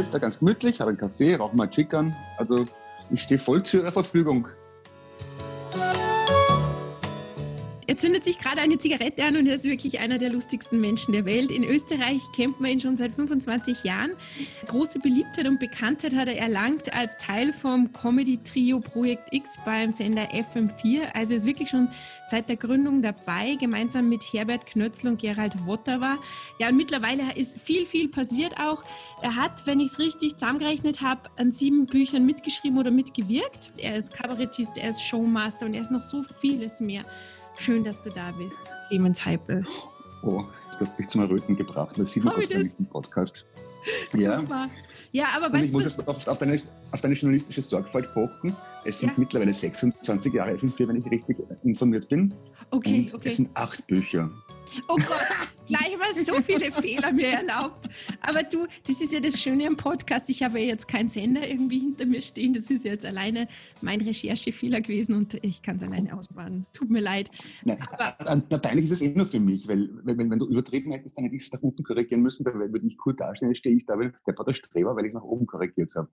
sitze da ganz gemütlich, habe einen Kaffee, rauche mal Chicken. Also ich stehe voll zu Ihrer Verfügung. Er zündet sich gerade eine Zigarette an und er ist wirklich einer der lustigsten Menschen der Welt. In Österreich kennt man ihn schon seit 25 Jahren. Große Beliebtheit und Bekanntheit hat er erlangt als Teil vom Comedy-Trio Projekt X beim Sender FM4. Also er ist wirklich schon seit der Gründung dabei, gemeinsam mit Herbert Knötzl und Gerald Wotterer. Ja, und mittlerweile ist viel, viel passiert auch. Er hat, wenn ich es richtig zusammengerechnet habe, an sieben Büchern mitgeschrieben oder mitgewirkt. Er ist Kabarettist, er ist Showmaster und er ist noch so vieles mehr. Schön, dass du da bist, Clemens Heipel. Oh, das hast mich zum Erröten gebracht. Das sieht man oh, kurz im Podcast. Ja. Ja, aber weißt ich muss jetzt auf, auf, deine, auf deine journalistische Sorgfalt pochen. Es sind ja. mittlerweile 26 Jahre FM4, wenn ich richtig informiert bin. Okay, Und okay. Es sind acht Bücher. Oh Gott, gleich mal so viele Fehler mir erlaubt. Aber du, das ist ja das Schöne am Podcast. Ich habe ja jetzt keinen Sender irgendwie hinter mir stehen. Das ist jetzt alleine mein Recherchefehler gewesen und ich kann es alleine ausbaden. Es tut mir leid. Nein, Aber, na, peinlich ist es eh nur für mich, weil wenn, wenn du übertrieben hättest, dann hätte ich es nach unten korrigieren müssen. Da würde ich cool dastehen. Jetzt stehe ich da wie der Streber, weil ich es nach oben korrigiert habe.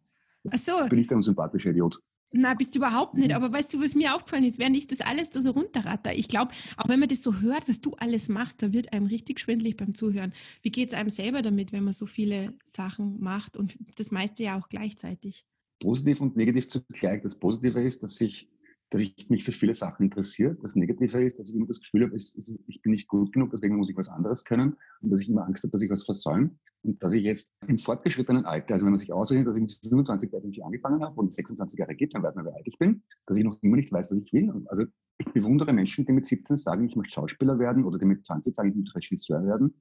Ach so. Jetzt bin ich der unsympathische Idiot. Na, bist du überhaupt nicht. Aber weißt du, was mir aufgefallen ist, während ich das alles da so runterratter? Ich glaube, auch wenn man das so hört, was du alles machst, da wird einem richtig schwindlig beim Zuhören. Wie geht es einem selber damit, wenn man so viele Sachen macht und das meiste ja auch gleichzeitig? Positiv und negativ zugleich. Das Positive ist, dass ich dass ich mich für viele Sachen interessiere. Das Negative ist, dass ich immer das Gefühl habe, ich, bin nicht gut genug, deswegen muss ich was anderes können und dass ich immer Angst habe, dass ich was versäume und dass ich jetzt im fortgeschrittenen Alter, also wenn man sich ausrechnet, dass ich mit 25 Jahren angefangen habe und 26 Jahre geht, dann weiß man, wie alt ich bin, dass ich noch immer nicht weiß, was ich will. Und also ich bewundere Menschen, die mit 17 sagen, ich möchte Schauspieler werden oder die mit 20 sagen, ich möchte Regisseur werden.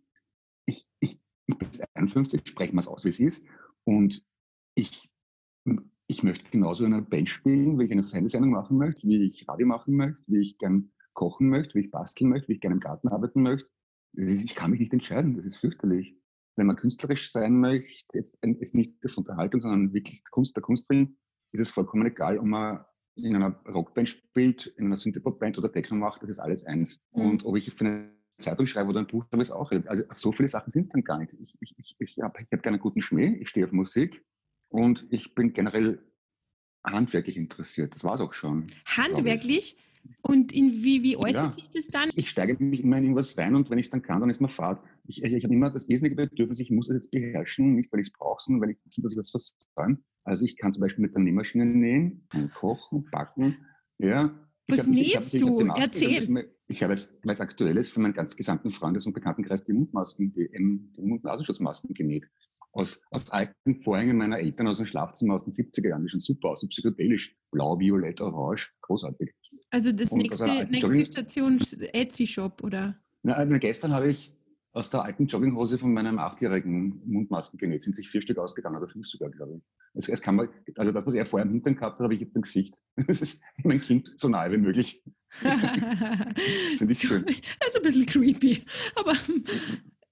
Ich, ich, ich bin 51, sprechen wir es aus, wie es ist. Und ich ich möchte genauso in einer Band spielen, wie ich eine Fernsehsendung machen möchte, wie ich Radio machen möchte, wie ich gern kochen möchte, wie ich basteln möchte, wie ich gerne im Garten arbeiten möchte. Ist, ich kann mich nicht entscheiden, das ist fürchterlich. Wenn man künstlerisch sein möchte, jetzt ist nicht das Unterhaltung, sondern wirklich Kunst, der Kunstfilm, ist es vollkommen egal, ob man in einer Rockband spielt, in einer Synthpop-Band oder Techno macht, das ist alles eins. Mhm. Und ob ich für eine Zeitung schreibe oder ein Buch, das ist auch. Also so viele Sachen sind es dann gar nicht. Ich, ich, ich, ich habe hab gerne guten Schmäh, ich stehe auf Musik, und ich bin generell handwerklich interessiert. Das war es auch schon. Handwerklich? Und in wie, wie äußert ja. sich das dann? Ich steige mich immer in irgendwas rein und wenn ich es dann kann, dann ist mir Fahrt. Ich, ich, ich habe immer das irrsinnige Bedürfnis, ich muss es jetzt beherrschen, nicht weil ich es brauche, sondern weil ich dass ich was versäume. Also ich kann zum Beispiel mit der Nähmaschine nähen, kochen, backen, ja, was hab, nähst ich hab, ich hab, du? Erzähl. Ich habe jetzt, weil es aktuell ist, für meinen ganz gesamten Freundes- und Bekanntenkreis die Mundmasken, die, die Mund- und Nasenschutzmasken genäht. Aus, aus alten Vorhängen meiner Eltern aus dem Schlafzimmer aus den 70er Jahren, die schon super aus, psychedelisch. Blau, violett, orange, großartig. Also das nächste, nächste Station Etsy-Shop, oder? Na, gestern habe ich aus der alten Jogginghose von meinem achtjährigen Mundmasken genäht. Sind sich vier Stück ausgegangen oder fünf sogar, glaube ich. Also, es kann man, also das, was er vorher im Hintern gehabt hat, habe ich jetzt im Gesicht. Das ist mein Kind so nahe wie möglich. Finde ich schön. Also ein bisschen creepy. Aber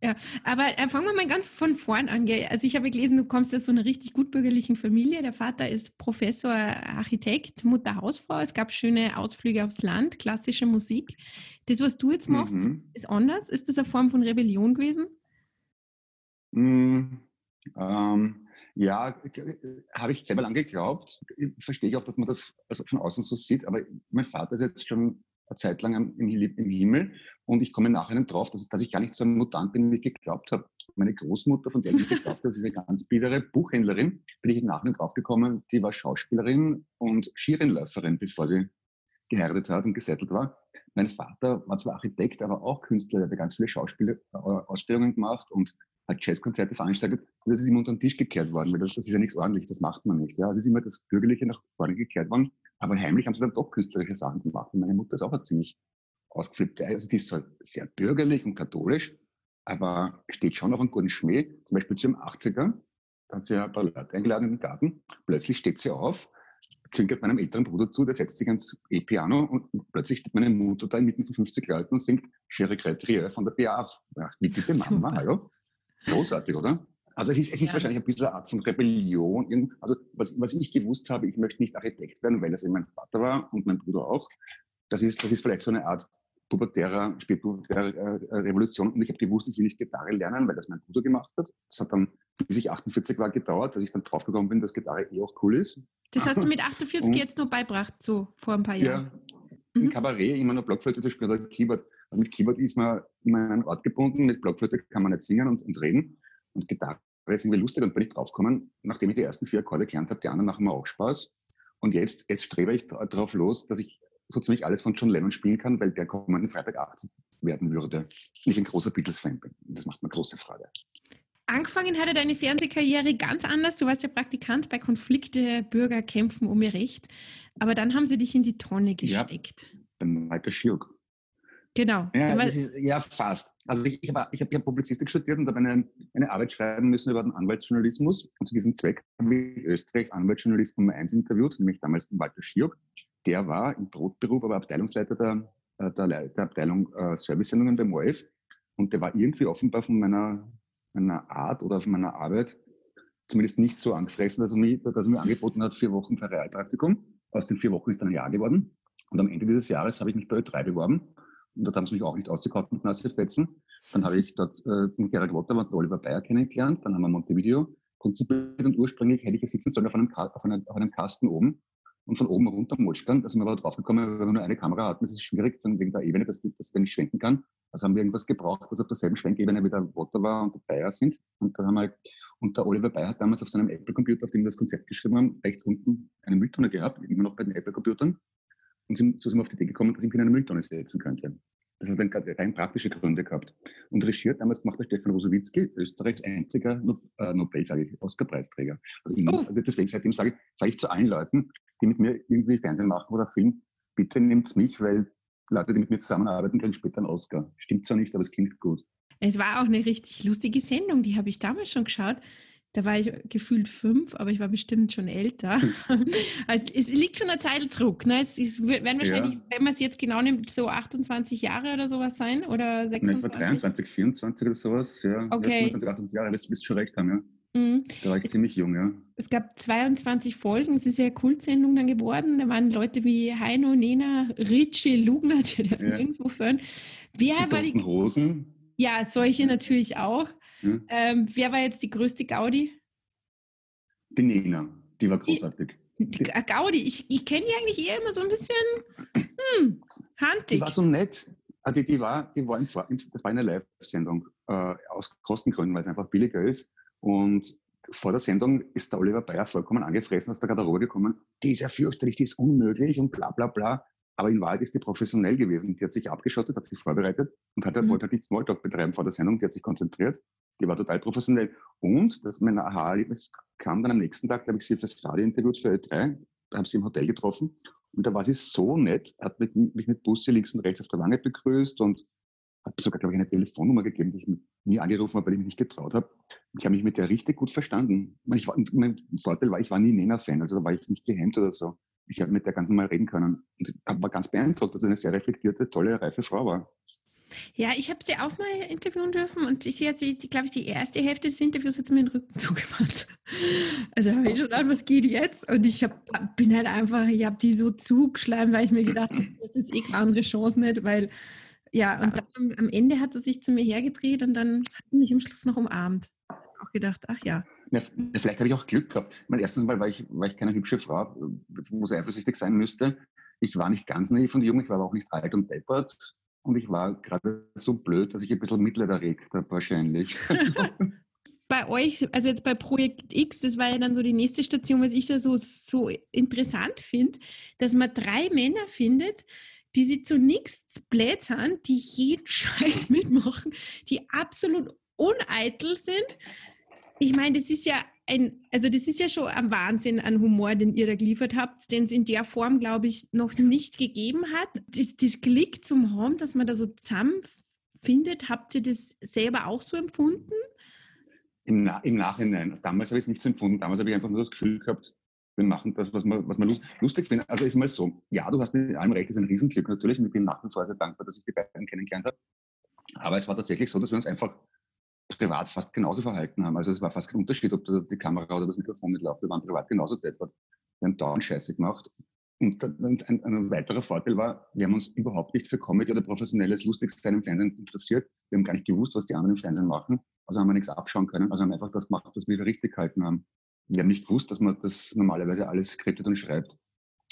ja, aber äh, fangen wir mal ganz von vorn an. Also ich habe gelesen, du kommst aus so einer richtig gutbürgerlichen Familie. Der Vater ist Professor, Architekt, Mutter Hausfrau. Es gab schöne Ausflüge aufs Land, klassische Musik. Das, was du jetzt machst, mhm. ist anders. Ist das eine Form von Rebellion gewesen? Mhm. Ähm, ja, habe ich selber lange geglaubt. Verstehe ich auch, dass man das von außen so sieht. Aber mein Vater ist jetzt schon eine Zeit lang im, im Himmel und ich komme nachher drauf, dass, dass, ich gar nicht so ein Mutant bin, wie ich geglaubt habe. Meine Großmutter, von der ich geglaubt habe, ist eine ganz biedere Buchhändlerin, bin ich nachher draufgekommen, die war Schauspielerin und Skirennläuferin, bevor sie geheiratet hat und gesettelt war. Mein Vater war zwar Architekt, aber auch Künstler, der hat ganz viele Schauspielausstellungen äh, gemacht und hat Jazzkonzerte veranstaltet. Und das ist immer unter den Tisch gekehrt worden, weil das, das ist ja nichts ordentlich, das macht man nicht. Ja. Es ist immer das Bürgerliche nach vorne gekehrt worden. Aber heimlich haben sie dann doch künstlerische Sachen gemacht. Und meine Mutter ist auch ziemlich ausgeflippte. Also die ist zwar sehr bürgerlich und katholisch, aber steht schon auf einem guten Schmäh. Zum Beispiel zu dem 80er, da hat sie ein paar Leute eingeladen in den Garten. Plötzlich steht sie auf, zwinkert meinem älteren Bruder zu, der setzt sich ans E-Piano und plötzlich steht meine Mutter da inmitten von 50 Leuten und singt Je regrette von der BA. Wie bitte Mama, hallo? Großartig, oder? Also es ist, es ist ja. wahrscheinlich ein bisschen eine Art von Rebellion. Also was, was ich gewusst habe, ich möchte nicht Architekt werden, weil das eben mein Vater war und mein Bruder auch. Das ist, das ist vielleicht so eine Art pubertärer, spätpubertärer äh, Revolution und ich habe gewusst, ich will nicht Gitarre lernen, weil das mein Bruder gemacht hat. Das hat dann, bis ich 48 war, gedauert, dass ich dann draufgekommen bin, dass Gitarre eh auch cool ist. Das hast du mit 48 und, jetzt noch beibracht, so vor ein paar Jahren? Ja, mhm. im Kabarett immer noch Blockflöte zu spielen oder Keyboard. Und mit Keyboard ist man immer an einen Ort gebunden, mit Blockflöte kann man nicht singen und, und reden. Und Gitarre ist irgendwie lustig und bin ich draufgekommen, nachdem ich die ersten vier Akkorde gelernt habe, die anderen machen mir auch Spaß. Und jetzt, jetzt strebe ich darauf los, dass ich so ziemlich alles von John Lennon spielen kann, weil der kommenden Freitag 18 werden würde. Ich ein großer Beatles-Fan bin. Das macht mir große Freude. Angefangen hatte deine Fernsehkarriere ganz anders. Du warst ja Praktikant bei Konflikte, Bürger kämpfen um ihr Recht. Aber dann haben sie dich in die Tonne gesteckt. Ja, bei Michael Schiok. Genau. Ja, ist, ja, fast. Also ich, ich habe ich hab Publizistik studiert und habe eine, eine Arbeit schreiben müssen über den Anwaltsjournalismus. Und zu diesem Zweck habe ich Österreichs Anwaltsjournalist Nummer 1 interviewt, nämlich damals Walter Schiok. Der war im Brotberuf aber Abteilungsleiter der, äh, der, der Abteilung äh, Servicesendungen beim ORF. Und der war irgendwie offenbar von meiner, meiner Art oder von meiner Arbeit zumindest nicht so angefressen, dass er, mir, dass er mir angeboten hat, vier Wochen für Realpraktikum. Aus den vier Wochen ist dann ein Jahr geworden. Und am Ende dieses Jahres habe ich mich bei Ö3 beworben und dort haben sie mich auch nicht ausgekaut mit Nassifetzen. Dann habe ich dort äh, Gerhard Wotter und Oliver Bayer kennengelernt. Dann haben wir Montevideo konzipiert und ursprünglich hätte ich ja sitzen sollen auf einem, auf, einem, auf einem Kasten oben und von oben runter Molstern. Da sind wir aber drauf gekommen, wenn wir nur eine Kamera hatten, ist es schwierig, wegen der Ebene, dass, die, dass der nicht schwenken kann. Also haben wir irgendwas gebraucht, was auf derselben Schwenkebene wie der Wotter war und der Bayer sind. Und dann haben wir und der Oliver Bayer hat damals auf seinem Apple-Computer, auf dem wir das Konzept geschrieben haben, rechts unten eine Mülltonne gehabt, immer noch bei den Apple-Computern. Und so sind wir auf die Idee gekommen, dass ich ihn in eine Mülltonne setzen könnte. Das hat dann rein praktische Gründe gehabt. Und Regiert damals gemacht der Stefan Rosowitzki, Österreichs einziger no äh, Nobel, sage ich, Oscar-Preisträger. Also ich, oh. deswegen seitdem sage ich, sage ich zu allen Leuten, die mit mir irgendwie Fernsehen machen oder Film, bitte nehmt mich, weil Leute, die mit mir zusammenarbeiten, kriegen später einen Oscar. Stimmt zwar nicht, aber es klingt gut. Es war auch eine richtig lustige Sendung, die habe ich damals schon geschaut. Da war ich gefühlt fünf, aber ich war bestimmt schon älter. also es liegt schon eine Zeit zurück. Ne? Es, es werden wahrscheinlich, ja. wenn man es jetzt genau nimmt, so 28 Jahre oder sowas sein oder 26? Etwa 23, 24 oder sowas. Ja, okay. Ja, 27, 28 Jahre, das wirst du schon recht haben, ja. Mhm. Da war ich es, ziemlich jung, ja. Es gab 22 Folgen, es ist ja eine Kultsendung dann geworden. Da waren Leute wie Heino, Nena, Ritchie, Lugner, die dürfen ja. irgendwo führen. Wer die war die Rosen? Ja, solche natürlich auch. Hm? Ähm, wer war jetzt die größte Gaudi? Die Nena, die war großartig. Die, die Gaudi, ich, ich kenne die eigentlich eher immer so ein bisschen hm, handig. Die war so nett. Ah, die, die, war, die war im, das war eine Live-Sendung äh, aus Kostengründen, weil es einfach billiger ist. Und vor der Sendung ist der Oliver Bayer vollkommen angefressen aus der Garderobe gekommen. Die ist ja fürchterlich, die ist unmöglich und bla bla bla. Aber in Wahrheit ist die professionell gewesen. Die hat sich abgeschottet, hat sich vorbereitet und hat, mhm. wollte halt nicht Smalltalk betreiben vor der Sendung. Die hat sich konzentriert. Die war total professionell. Und das mein Aha-Erlebnis kam dann am nächsten Tag, habe ich sie fürs Radio interviewt für Ö3. Da habe sie im Hotel getroffen. Und da war sie so nett, hat mich, mich mit Busse links und rechts auf der Wange begrüßt und hat sogar, glaube ich, eine Telefonnummer gegeben, die ich mir angerufen habe, weil ich mich nicht getraut habe. Ich habe mich mit der richtig gut verstanden. War, mein Vorteil war, ich war nie Nena-Fan, also da war ich nicht gehemmt oder so ich habe mit der ganz normal reden können. Und war ganz beeindruckt, dass sie eine sehr reflektierte, tolle, reife Frau war. Ja, ich habe sie auch mal interviewen dürfen und ich hat sie, glaube ich, die erste Hälfte des Interviews hat sie mir den Rücken zugewandt. Also habe ich schon gedacht, was geht jetzt? Und ich hab, bin halt einfach, ich habe die so zugeschleimt, weil ich mir gedacht habe, das ist jetzt eh keine andere Chance nicht, weil ja, und dann, am Ende hat sie sich zu mir hergedreht und dann hat sie mich am Schluss noch umarmt. Auch gedacht, ach ja, ja, vielleicht habe ich auch Glück gehabt. Mein erstes Mal war ich, war ich keine hübsche Frau, wo sie eifersüchtig sein müsste. Ich war nicht ganz naiv und jung, ich war aber auch nicht alt und deppert. Und ich war gerade so blöd, dass ich ein bisschen Mitleid erregt habe, wahrscheinlich. bei euch, also jetzt bei Projekt X, das war ja dann so die nächste Station, was ich da so, so interessant finde, dass man drei Männer findet, die sich zu nichts blättern, die jeden Scheiß mitmachen, die absolut uneitel sind, ich meine, das ist ja ein, also das ist ja schon ein Wahnsinn an Humor, den ihr da geliefert habt, den es in der Form, glaube ich, noch nicht gegeben hat. Das, das Klick zum Home, dass man da so zusammenfindet, habt ihr das selber auch so empfunden? Im, Na Im Nachhinein. Damals habe ich es nicht so empfunden. Damals habe ich einfach nur das Gefühl gehabt, wir machen das, was man, was man lustig findet. Also ist mal so, ja, du hast in allem recht, das ist ein Riesenglück natürlich und ich bin nach wie vor sehr dankbar, dass ich die beiden kennengelernt habe. Aber es war tatsächlich so, dass wir uns einfach privat fast genauso verhalten haben. Also es war fast kein Unterschied, ob da die Kamera oder das Mikrofon mitläuft. Wir waren privat genauso deppert. Wir haben dauernd Scheiße gemacht. Und ein, ein, weiterer Vorteil war, wir haben uns überhaupt nicht für Comedy oder professionelles Lustigsein im Fernsehen interessiert. Wir haben gar nicht gewusst, was die anderen im Fernsehen machen. Also haben wir nichts abschauen können. Also haben wir einfach das gemacht, was wir für richtig gehalten haben. Wir haben nicht gewusst, dass man das normalerweise alles skriptet und schreibt.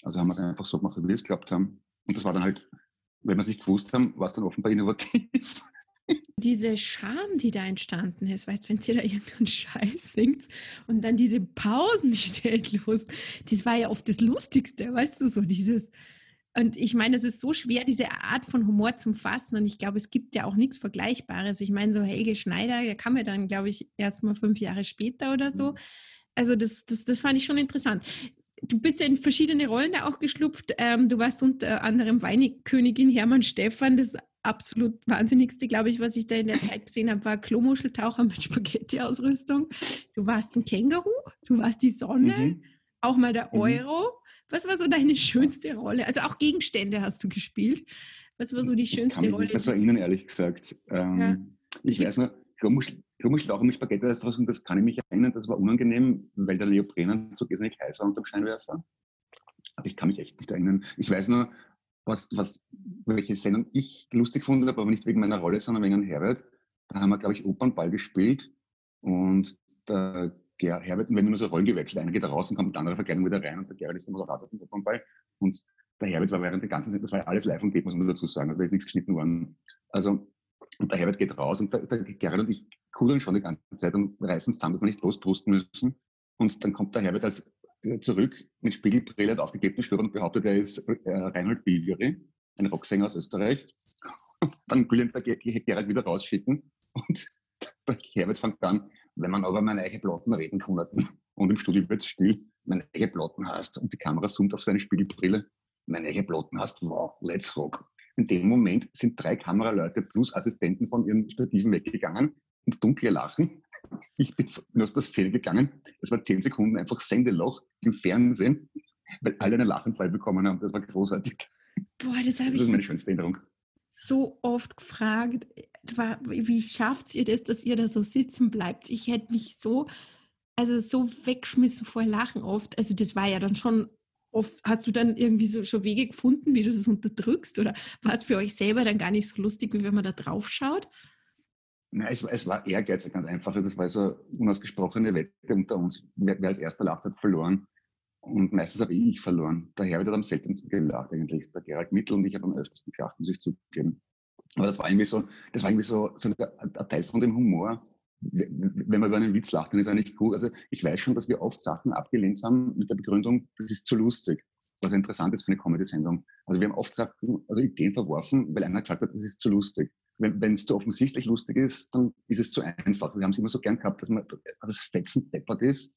Also haben wir es einfach so gemacht, wie wir es geglaubt haben. Und das war dann halt, wenn wir es nicht gewusst haben, war es dann offenbar innovativ. Diese Scham, die da entstanden ist, weißt, wenn sie da irgendeinen Scheiß singt und dann diese Pausen, die sie endlos, das war ja oft das Lustigste, weißt du, so dieses. Und ich meine, es ist so schwer, diese Art von Humor zu fassen. Und ich glaube, es gibt ja auch nichts Vergleichbares. Ich meine, so Helge Schneider, der kam ja dann, glaube ich, erst mal fünf Jahre später oder so. Mhm. Also das, das, das fand ich schon interessant du bist ja in verschiedene Rollen da auch geschlupft. Ähm, du warst unter anderem Weinikönigin Hermann Stefan, das absolut Wahnsinnigste, glaube ich, was ich da in der Zeit gesehen habe, war Klomuscheltaucher mit Spaghetti-Ausrüstung. Du warst ein Känguru, du warst die Sonne, mhm. auch mal der mhm. Euro. Was war so deine schönste Rolle? Also auch Gegenstände hast du gespielt. Was war so die schönste ich kann mich Rolle? Nicht mehr so erinnern, ehrlich gesagt. Ähm, ja. Ich weiß nur, Klomuscheltaucher mit Spaghetti-Ausrüstung, das kann ich mich erinnern, das war unangenehm, weil der Leoprenanzug ist nicht heiß war unter dem Scheinwerfer. Aber ich kann mich echt nicht erinnern. Ich weiß nur, was, was, welche Sendung ich lustig fand, aber nicht wegen meiner Rolle, sondern wegen Herbert. Da haben wir, glaube ich, Opernball gespielt und der Ger Herbert, wenn nur so Rollen gewechselt, einer geht raus und kommt mit anderer Verkleidung wieder rein und der Gerhard ist der Moderator vom Opernball und der Herbert war während der ganzen Sendung, das war ja alles live und geht, muss man dazu sagen, also da ist nichts geschnitten worden. Also, und der Herbert geht raus und der, der Gerhard und ich kudeln schon die ganze Zeit und reißen es zusammen, dass wir nicht losbrusten müssen. Und dann kommt der Herbert als zurück mit Spiegelbrille und aufgeklebten Schuhen und behauptet, er ist äh, Reinhold Bilgeri, ein Rocksänger aus Österreich. dann glühend der Gerald wieder rausschicken und der Herbert fängt an, wenn man aber meine eigenen Plotten reden kann und im Studio wird es still, meine eigenen Plotten hast und die Kamera zoomt auf seine Spiegelbrille, meine eigenen Plotten hast, wow, let's rock. In dem Moment sind drei Kameraleute plus Assistenten von ihren Stativen weggegangen, ins dunkle Lachen ich bin aus der Szene gegangen. Es war zehn Sekunden einfach Sendeloch im Fernsehen, weil alle einen Lachenfall bekommen haben. Das war großartig. Boah, das habe ich. Das ist meine schönste Erinnerung. So oft gefragt, wie schafft ihr das, dass ihr da so sitzen bleibt? Ich hätte mich so, also so weggeschmissen vor Lachen oft. Also das war ja dann schon oft. Hast du dann irgendwie so schon Wege gefunden, wie du das unterdrückst? Oder war es für euch selber dann gar nicht so lustig, wie wenn man da drauf schaut? Nein, es, es war Ehrgeiz, ganz einfach. Das war so eine unausgesprochene Wette unter uns. Wer, wer als erster lacht, hat verloren. Und meistens habe ich verloren. Der Herbert hat am seltensten gelacht eigentlich. Der Gerald Mittel und ich habe am öftesten gelacht, muss ich zugeben. Aber das war irgendwie so, das war irgendwie so, so ein, ein Teil von dem Humor. Wenn man über einen Witz lacht, dann ist er nicht gut. Also ich weiß schon, dass wir oft Sachen abgelehnt haben mit der Begründung, das ist zu lustig. Was interessant ist für eine Comedy-Sendung. Also wir haben oft Sachen, also Ideen verworfen, weil einer gesagt hat, das ist zu lustig wenn es zu offensichtlich lustig ist, dann ist es zu einfach. Wir haben es immer so gern gehabt, dass man dass es fetzend deppert ist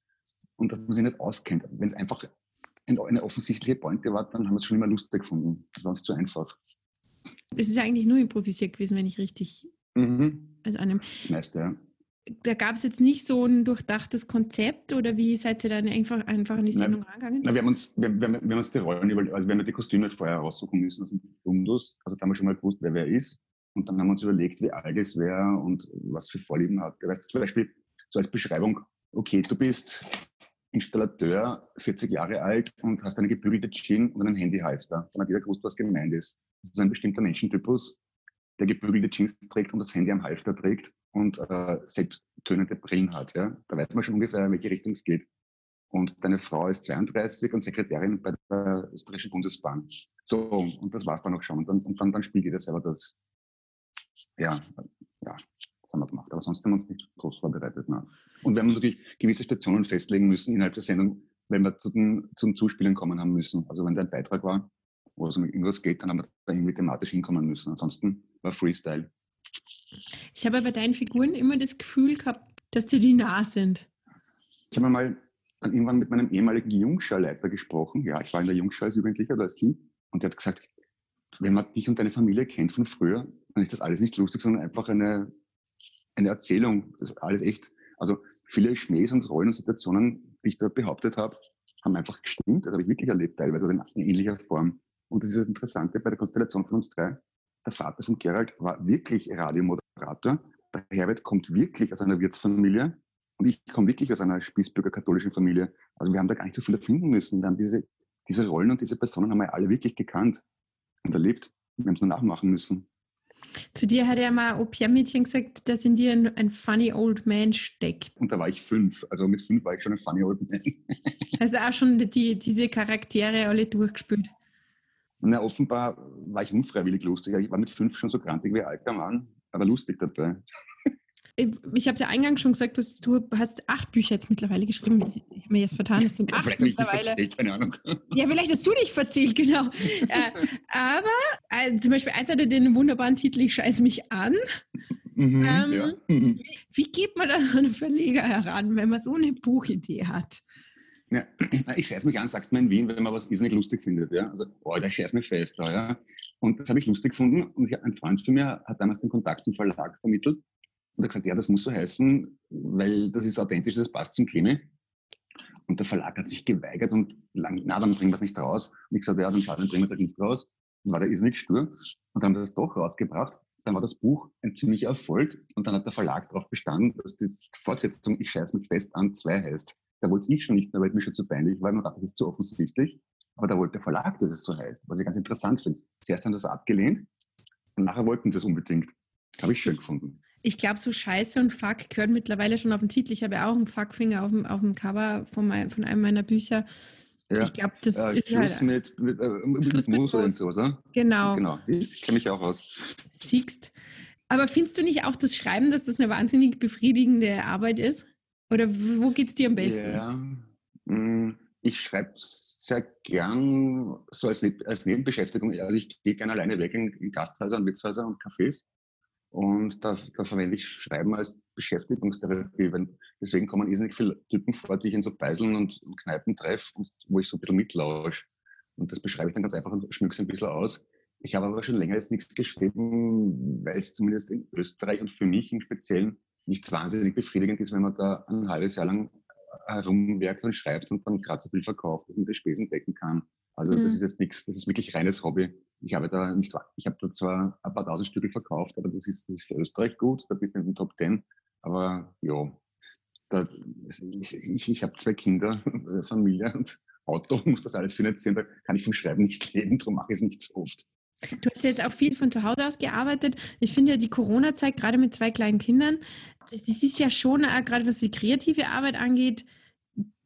und dass man sich nicht auskennt. Wenn es einfach eine offensichtliche Pointe war, dann haben wir es schon immer lustig gefunden. Das war uns zu einfach. Es ist ja eigentlich nur improvisiert gewesen, wenn ich richtig. Mhm. Also einem. Das meiste, ja. Da gab es jetzt nicht so ein durchdachtes Konzept oder wie seid ihr dann einfach, einfach an die Sendung Nein. rangegangen? Na, wir, haben uns, wir, wir, wir, haben uns die Rollen überlegt, also wir haben die Kostüme vorher raussuchen müssen aus dem Fundus. Also da haben wir schon mal gewusst, wer wer ist. Und dann haben wir uns überlegt, wie alt es wäre und was für Vorlieben hat. Du weißt zum Beispiel so als Beschreibung, okay, du bist Installateur, 40 Jahre alt und hast eine gebügelte Jeans und einen Handyhalter. Dann hat jeder gewusst, was gemeint ist. Das ist ein bestimmter Menschentypus, der gebügelte Jeans trägt und das Handy am Halfter trägt und äh, selbsttönende Brillen hat. Ja? Da weiß man schon ungefähr, in welche Richtung es geht. Und deine Frau ist 32 und Sekretärin bei der österreichischen Bundesbahn. So, und das war es dann auch schon. Und dann, und dann, dann spielt jeder selber das ja, ja, das haben wir gemacht. Aber sonst haben wir uns nicht groß vorbereitet. Ne? Und wir haben natürlich gewisse Stationen festlegen müssen innerhalb der Sendung, wenn wir zu den, zum Zuspielen kommen haben müssen. Also wenn da ein Beitrag war, wo es um irgendwas geht, dann haben wir da irgendwie thematisch hinkommen müssen. Ansonsten war Freestyle. Ich habe bei deinen Figuren immer das Gefühl gehabt, dass sie die nah sind. Ich habe mal dann irgendwann mit meinem ehemaligen Jungscharleiter gesprochen. Ja, ich war in der Jungschar als Jugendlicher oder als Kind. Und der hat gesagt, wenn man dich und deine Familie kennt von früher, dann ist das alles nicht lustig, sondern einfach eine, eine Erzählung. Das ist alles echt. Also viele Schmähs und Rollen und Situationen, die ich da behauptet habe, haben einfach gestimmt. Das habe ich wirklich erlebt, teilweise in, in ähnlicher Form. Und das ist das Interessante bei der Konstellation von uns drei. Der Vater von Gerald war wirklich Radiomoderator. Der Herbert kommt wirklich aus einer Wirtsfamilie und ich komme wirklich aus einer Spießbürger-katholischen Familie. Also wir haben da gar nicht so viel erfinden müssen. Wir haben diese diese Rollen und diese Personen haben wir alle wirklich gekannt und erlebt. Wir haben es nur nachmachen müssen. Zu dir hat ja mal Au-pair-Mädchen gesagt, dass in dir ein, ein, funny old man steckt. Und da war ich fünf. Also mit fünf war ich schon ein funny old man. also auch schon die, diese Charaktere alle durchgespielt. Na, offenbar war ich unfreiwillig lustig. Ich war mit fünf schon so grantig wie ein alter Mann, aber lustig dabei. Ich, ich habe es ja eingangs schon gesagt, du hast acht Bücher jetzt mittlerweile geschrieben. Ich, ich habe mir jetzt vertan, es sind acht vielleicht mittlerweile. Nicht erzählt, keine Ahnung. Ja, vielleicht hast du dich verzählt, genau. äh, aber äh, zum Beispiel eins hatte den wunderbaren Titel Ich scheiß mich an. Mhm, ähm, ja. Wie geht man da so einen Verleger heran, wenn man so eine Buchidee hat? Ja, ich scheiß mich an, sagt man in Wien, wenn man was irrsinnig lustig findet. Ja? Also, boah, der scheiß mich fest. Ja? Und das habe ich lustig gefunden. Und ein Freund von mir hat damals den Kontakt zum Verlag vermittelt und er hat gesagt, ja, das muss so heißen, weil das ist authentisch, das passt zum Klima. Und der Verlag hat sich geweigert und lang, na, dann bringen wir es nicht raus. Und ich gesagt, ja, dann schade, dann bringen wir das nicht raus. Dann war der irrsinnig stur und haben das doch rausgebracht. Dann war das Buch ein ziemlicher Erfolg und dann hat der Verlag darauf bestanden, dass die Fortsetzung Ich scheiß mich fest an zwei heißt. Da wollte ich schon nicht mehr, weil mir schon zu peinlich war. Man dachte, das ist zu offensichtlich. Aber da wollte der Verlag, dass es so heißt, was ich ganz interessant finde. Zuerst haben das abgelehnt und nachher wollten sie das unbedingt. Habe ich schön gefunden ich glaube, so Scheiße und Fuck gehören mittlerweile schon auf den Titel. Ich habe ja auch einen Fuckfinger auf dem, auf dem Cover von, mein, von einem meiner Bücher. Ja. Ich glaube, das äh, ist Schluss halt, mit, mit, äh, mit, mit oder so, oder? Genau. genau. Ich kenne mich auch aus. Siegst. Aber findest du nicht auch das Schreiben, dass das eine wahnsinnig befriedigende Arbeit ist? Oder wo geht es dir am besten? Ja, mm, ich schreibe sehr gern so als, als Nebenbeschäftigung. Also ich gehe gerne alleine weg in, in Gasthäuser, Wirtshäuser und Cafés und da, da, verwende ich Schreiben als Beschäftigungstherapie. Weil deswegen kommen irrsinnig viele Typen vor, die ich in so Beiseln und, Kneipen treffe, und wo ich so ein bisschen mitlausche. Und das beschreibe ich dann ganz einfach und schmücke es ein bisschen aus. Ich habe aber schon länger jetzt nichts geschrieben, weil es zumindest in Österreich und für mich im Speziellen nicht wahnsinnig befriedigend ist, wenn man da ein halbes Jahr lang herumwerkt und schreibt und dann gerade so viel verkauft, dass man die Spesen decken kann. Also mhm. das ist jetzt nichts, das ist wirklich reines Hobby. Ich habe da nicht, ich habe da zwar ein paar tausend Stücke verkauft, aber das ist, das ist für Österreich gut, da bist du in den Top Ten. Aber ja, da, ich, ich, ich habe zwei Kinder, Familie und Auto, muss das alles finanzieren, da kann ich vom Schreiben nicht leben, darum mache ich es nicht so oft. Du hast jetzt auch viel von zu Hause aus gearbeitet. Ich finde ja die Corona-Zeit, gerade mit zwei kleinen Kindern, das ist ja schon, gerade was die kreative Arbeit angeht,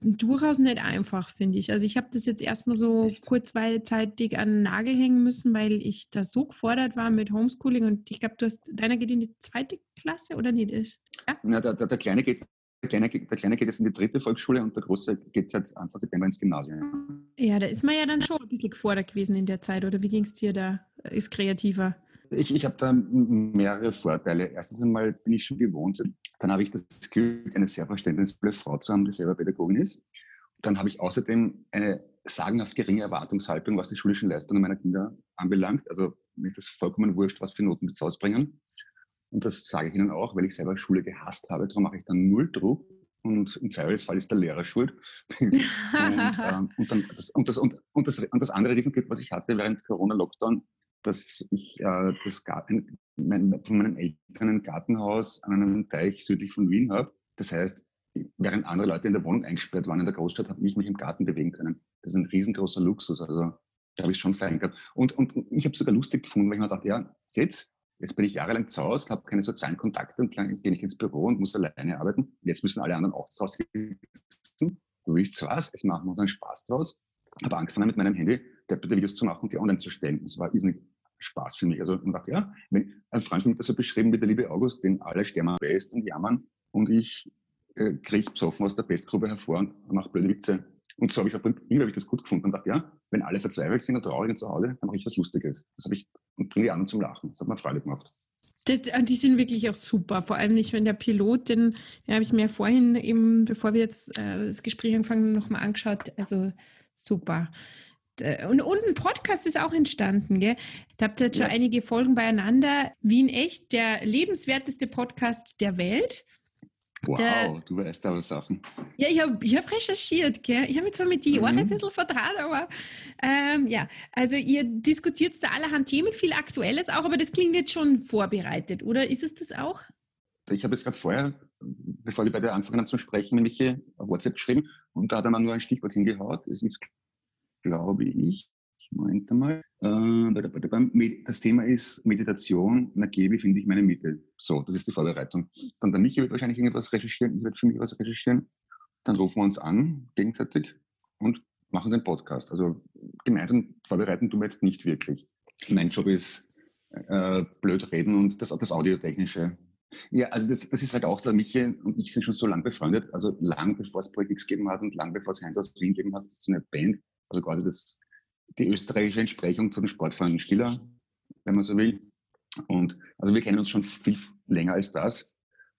durchaus nicht einfach, finde ich. Also ich habe das jetzt erstmal so Echt? kurzweilig an den Nagel hängen müssen, weil ich da so gefordert war mit Homeschooling und ich glaube, du hast, deiner geht in die zweite Klasse oder nicht? Ja? Na, der, der, der, Kleine geht, der, Kleine, der Kleine geht jetzt in die dritte Volksschule und der Große geht seit Anfang September ins Gymnasium. Ja, da ist man ja dann schon ein bisschen gefordert gewesen in der Zeit, oder wie ging es dir da? Ist kreativer? Ich, ich habe da mehrere Vorteile. Erstens einmal bin ich schon gewohnt. Dann habe ich das Glück, eine sehr verständnisvolle Frau zu haben, die selber Pädagogin ist. Dann habe ich außerdem eine sagenhaft geringe Erwartungshaltung, was die schulischen Leistungen meiner Kinder anbelangt. Also mir ist das vollkommen wurscht, was für Noten die zu ausbringen. Und das sage ich Ihnen auch, weil ich selber Schule gehasst habe. Darum mache ich dann null Druck. Und im Zweifelsfall ist der Lehrer schuld. und, ähm, und, dann das, und, das, und, und, das, und das andere Riesenglück, was ich hatte während Corona-Lockdown, dass ich äh, das Garten, mein, von meinen Eltern ein Gartenhaus an einem Teich südlich von Wien habe. Das heißt, während andere Leute in der Wohnung eingesperrt waren in der Großstadt, habe ich mich im Garten bewegen können. Das ist ein riesengroßer Luxus. Also da habe ich schon fein gehabt. Und, und ich habe es sogar lustig gefunden, weil ich mir dachte, ja, jetzt, jetzt bin ich jahrelang zu Hause, habe keine sozialen Kontakte und gehe nicht ins Büro und muss alleine arbeiten. Jetzt müssen alle anderen auch zu Hause sitzen. Du willst was, jetzt machen wir uns einen Spaß draus. Habe angefangen mit meinem Handy Videos zu machen und die online zu stellen. Das war irrsinnig Spaß für mich. Also und dachte, ja, wenn, ein Freund hat das so beschrieben wie der liebe August, den alle sterben am Best und jammern und ich äh, kriege besoffen aus der Bestgruppe hervor und mache blöde Witze. Und so habe ich es irgendwie habe ich das gut gefunden und dachte, ja, wenn alle verzweifelt sind und traurig und zu Hause, dann mache ich was Lustiges. Das habe ich und bringe die anderen zum Lachen. Das hat mir Freude gemacht. Das, die sind wirklich auch super. Vor allem nicht, wenn der Pilot, den ja, habe ich mir vorhin eben, bevor wir jetzt äh, das Gespräch anfangen, nochmal angeschaut. Also super. Äh, und, und ein Podcast ist auch entstanden, gell? Da habt ihr jetzt schon ja. einige Folgen beieinander. Wien echt, der lebenswerteste Podcast der Welt. Wow, der, du weißt aber Sachen. Ja, ich habe ich hab recherchiert, gell? Ich habe mich zwar mit die Jahren mhm. ein bisschen vertraut, aber ähm, ja, also ihr diskutiert da allerhand Themen, viel Aktuelles auch, aber das klingt jetzt schon vorbereitet, oder ist es das auch? Ich habe jetzt gerade vorher, bevor wir beide angefangen haben zu sprechen, nämlich auf WhatsApp geschrieben und da hat er mir nur ein Stichwort hingehaut. Es ist glaube ich. Moment einmal. Äh, das Thema ist Meditation. Na, wie finde ich meine Mitte. So, das ist die Vorbereitung. Dann der Michi wird wahrscheinlich irgendwas recherchieren, ich werde für mich was recherchieren. Dann rufen wir uns an, gegenseitig, und machen den Podcast. Also gemeinsam vorbereiten tun wir jetzt nicht wirklich. Mein Job ist äh, blöd reden und das, das Audiotechnische. Ja, also das, das ist halt auch so, Michi und ich sind schon so lange befreundet, also lang bevor es Projekt X gegeben hat und lang bevor es Heinz aus Wien gegeben hat, das ist eine Band, also quasi das, die österreichische Entsprechung zu den Sportfreunden Stiller, wenn man so will. Und also wir kennen uns schon viel länger als das.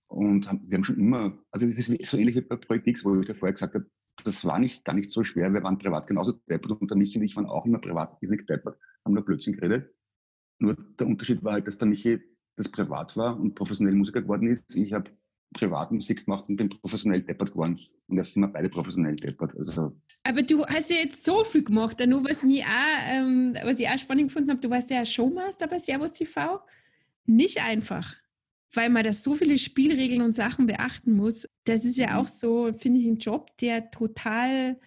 Und haben, wir haben schon immer, also das ist so ähnlich wie bei Projekt X, wo ich ja vorher gesagt habe, das war nicht gar nicht so schwer. Wir waren privat genauso deppert und der Michi und ich waren auch immer privat nicht deppert, haben nur Blödsinn geredet. Nur der Unterschied war halt, dass der Michi das privat war und professionell Musiker geworden ist. Ich habe privat Musik gemacht und bin professionell deppert geworden. Und das sind wir beide professionell deppert. Also Aber du hast ja jetzt so viel gemacht. Nur was, mich auch, ähm, was ich auch spannend gefunden habe, du warst ja Showmaster bei Servus TV. Nicht einfach, weil man da so viele Spielregeln und Sachen beachten muss. Das ist ja mhm. auch so, finde ich, ein Job, der total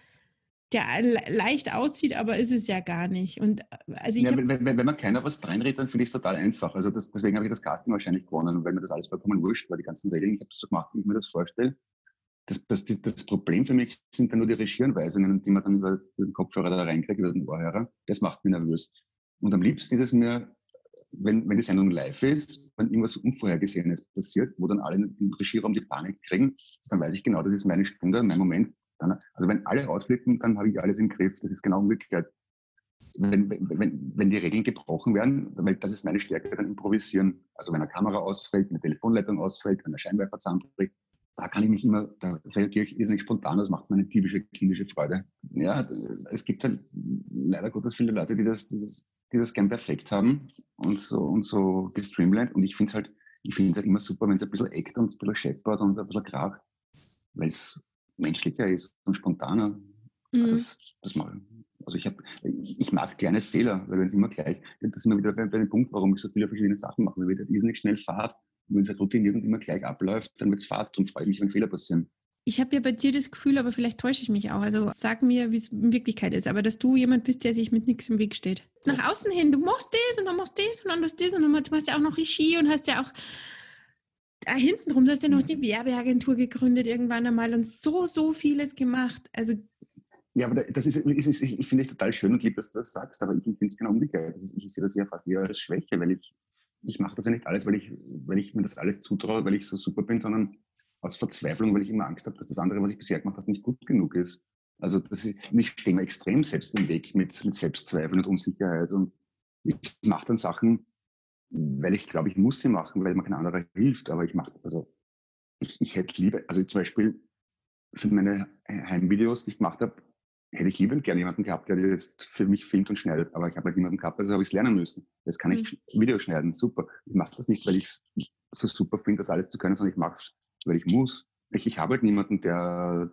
der leicht aussieht, aber ist es ja gar nicht. Und äh, also ja, wenn, wenn, wenn, man keiner was reinredet, dann finde ich es total einfach. Also das, deswegen habe ich das Casting wahrscheinlich gewonnen, weil mir das alles vollkommen wurscht war, die ganzen Regeln. Ich habe das so gemacht, wie ich mir das vorstelle. Das, das, das, Problem für mich sind dann nur die Regieanweisungen, die man dann über den Kopfhörer da reinkriegt, über den Ohrhörer. Das macht mich nervös. Und am liebsten ist es mir, wenn, wenn die Sendung live ist, wenn irgendwas Unvorhergesehenes passiert, wo dann alle im Regieraum die Panik kriegen, dann weiß ich genau, das ist meine Stunde, mein Moment, also wenn alle ausflippen, dann habe ich alles im Griff. Das ist genau umgekehrt. Wenn, wenn, wenn die Regeln gebrochen werden, weil das ist meine Stärke, dann improvisieren. Also wenn eine Kamera ausfällt, eine Telefonleitung ausfällt, wenn der Scheinwerfer zusammenbricht, da kann ich mich immer, da reagiere ich irrsinnig spontan, das macht mir eine typische kindische Freude. Ja, es gibt halt leider Gottes viele Leute, die das, die das, die das gern perfekt haben und so, und so gestreamlined. Und ich finde es halt, ich finde es halt immer super, wenn es ein bisschen eckt und ein bisschen scheppert und ein bisschen kracht, weil es menschlicher ist und spontaner. Mhm. Das, das mal. Also ich, hab, ich mag kleine Fehler, weil wenn es immer gleich, das ist immer wieder bei, bei dem Punkt, warum ich so viele verschiedene Sachen mache. Weil ich nicht schnell fahrt und wenn es halt routiniert und immer gleich abläuft, dann wird es Fahrt und freue mich, wenn Fehler passieren. Ich habe ja bei dir das Gefühl, aber vielleicht täusche ich mich auch. Also sag mir, wie es in Wirklichkeit ist, aber dass du jemand bist, der sich mit nichts im Weg steht. Nach außen hin, du machst das und dann machst das und dann machst das und dann machst du ja auch noch Regie und hast ja auch da hinten drum, du hast ja noch die Werbeagentur gegründet irgendwann einmal und so, so vieles gemacht. Also ja, aber das ist, ist, ist ich finde es total schön und lieb, dass du das sagst, aber ich finde es genau umgekehrt. Ich sehe das ja fast eher als Schwäche, weil ich, ich mache das ja nicht alles, weil ich, weil ich mir das alles zutraue, weil ich so super bin, sondern aus Verzweiflung, weil ich immer Angst habe, dass das andere, was ich bisher gemacht habe, nicht gut genug ist. Also das ist, ich stehe mir extrem selbst im Weg mit, mit Selbstzweifeln und Unsicherheit und ich mache dann Sachen, weil ich glaube, ich muss sie machen, weil mir kein anderer hilft. Aber ich mache, also ich, ich hätte lieber, also zum Beispiel für meine Heimvideos, die ich gemacht habe, hätte ich lieber gerne jemanden gehabt, der das für mich filmt und schneidet. Aber ich habe halt niemanden gehabt, also habe ich es lernen müssen. Jetzt kann ich mhm. Videos schneiden, super. Ich mache das nicht, weil ich es so super finde, das alles zu können, sondern ich mache es, weil ich muss. Ich, ich habe halt niemanden, der,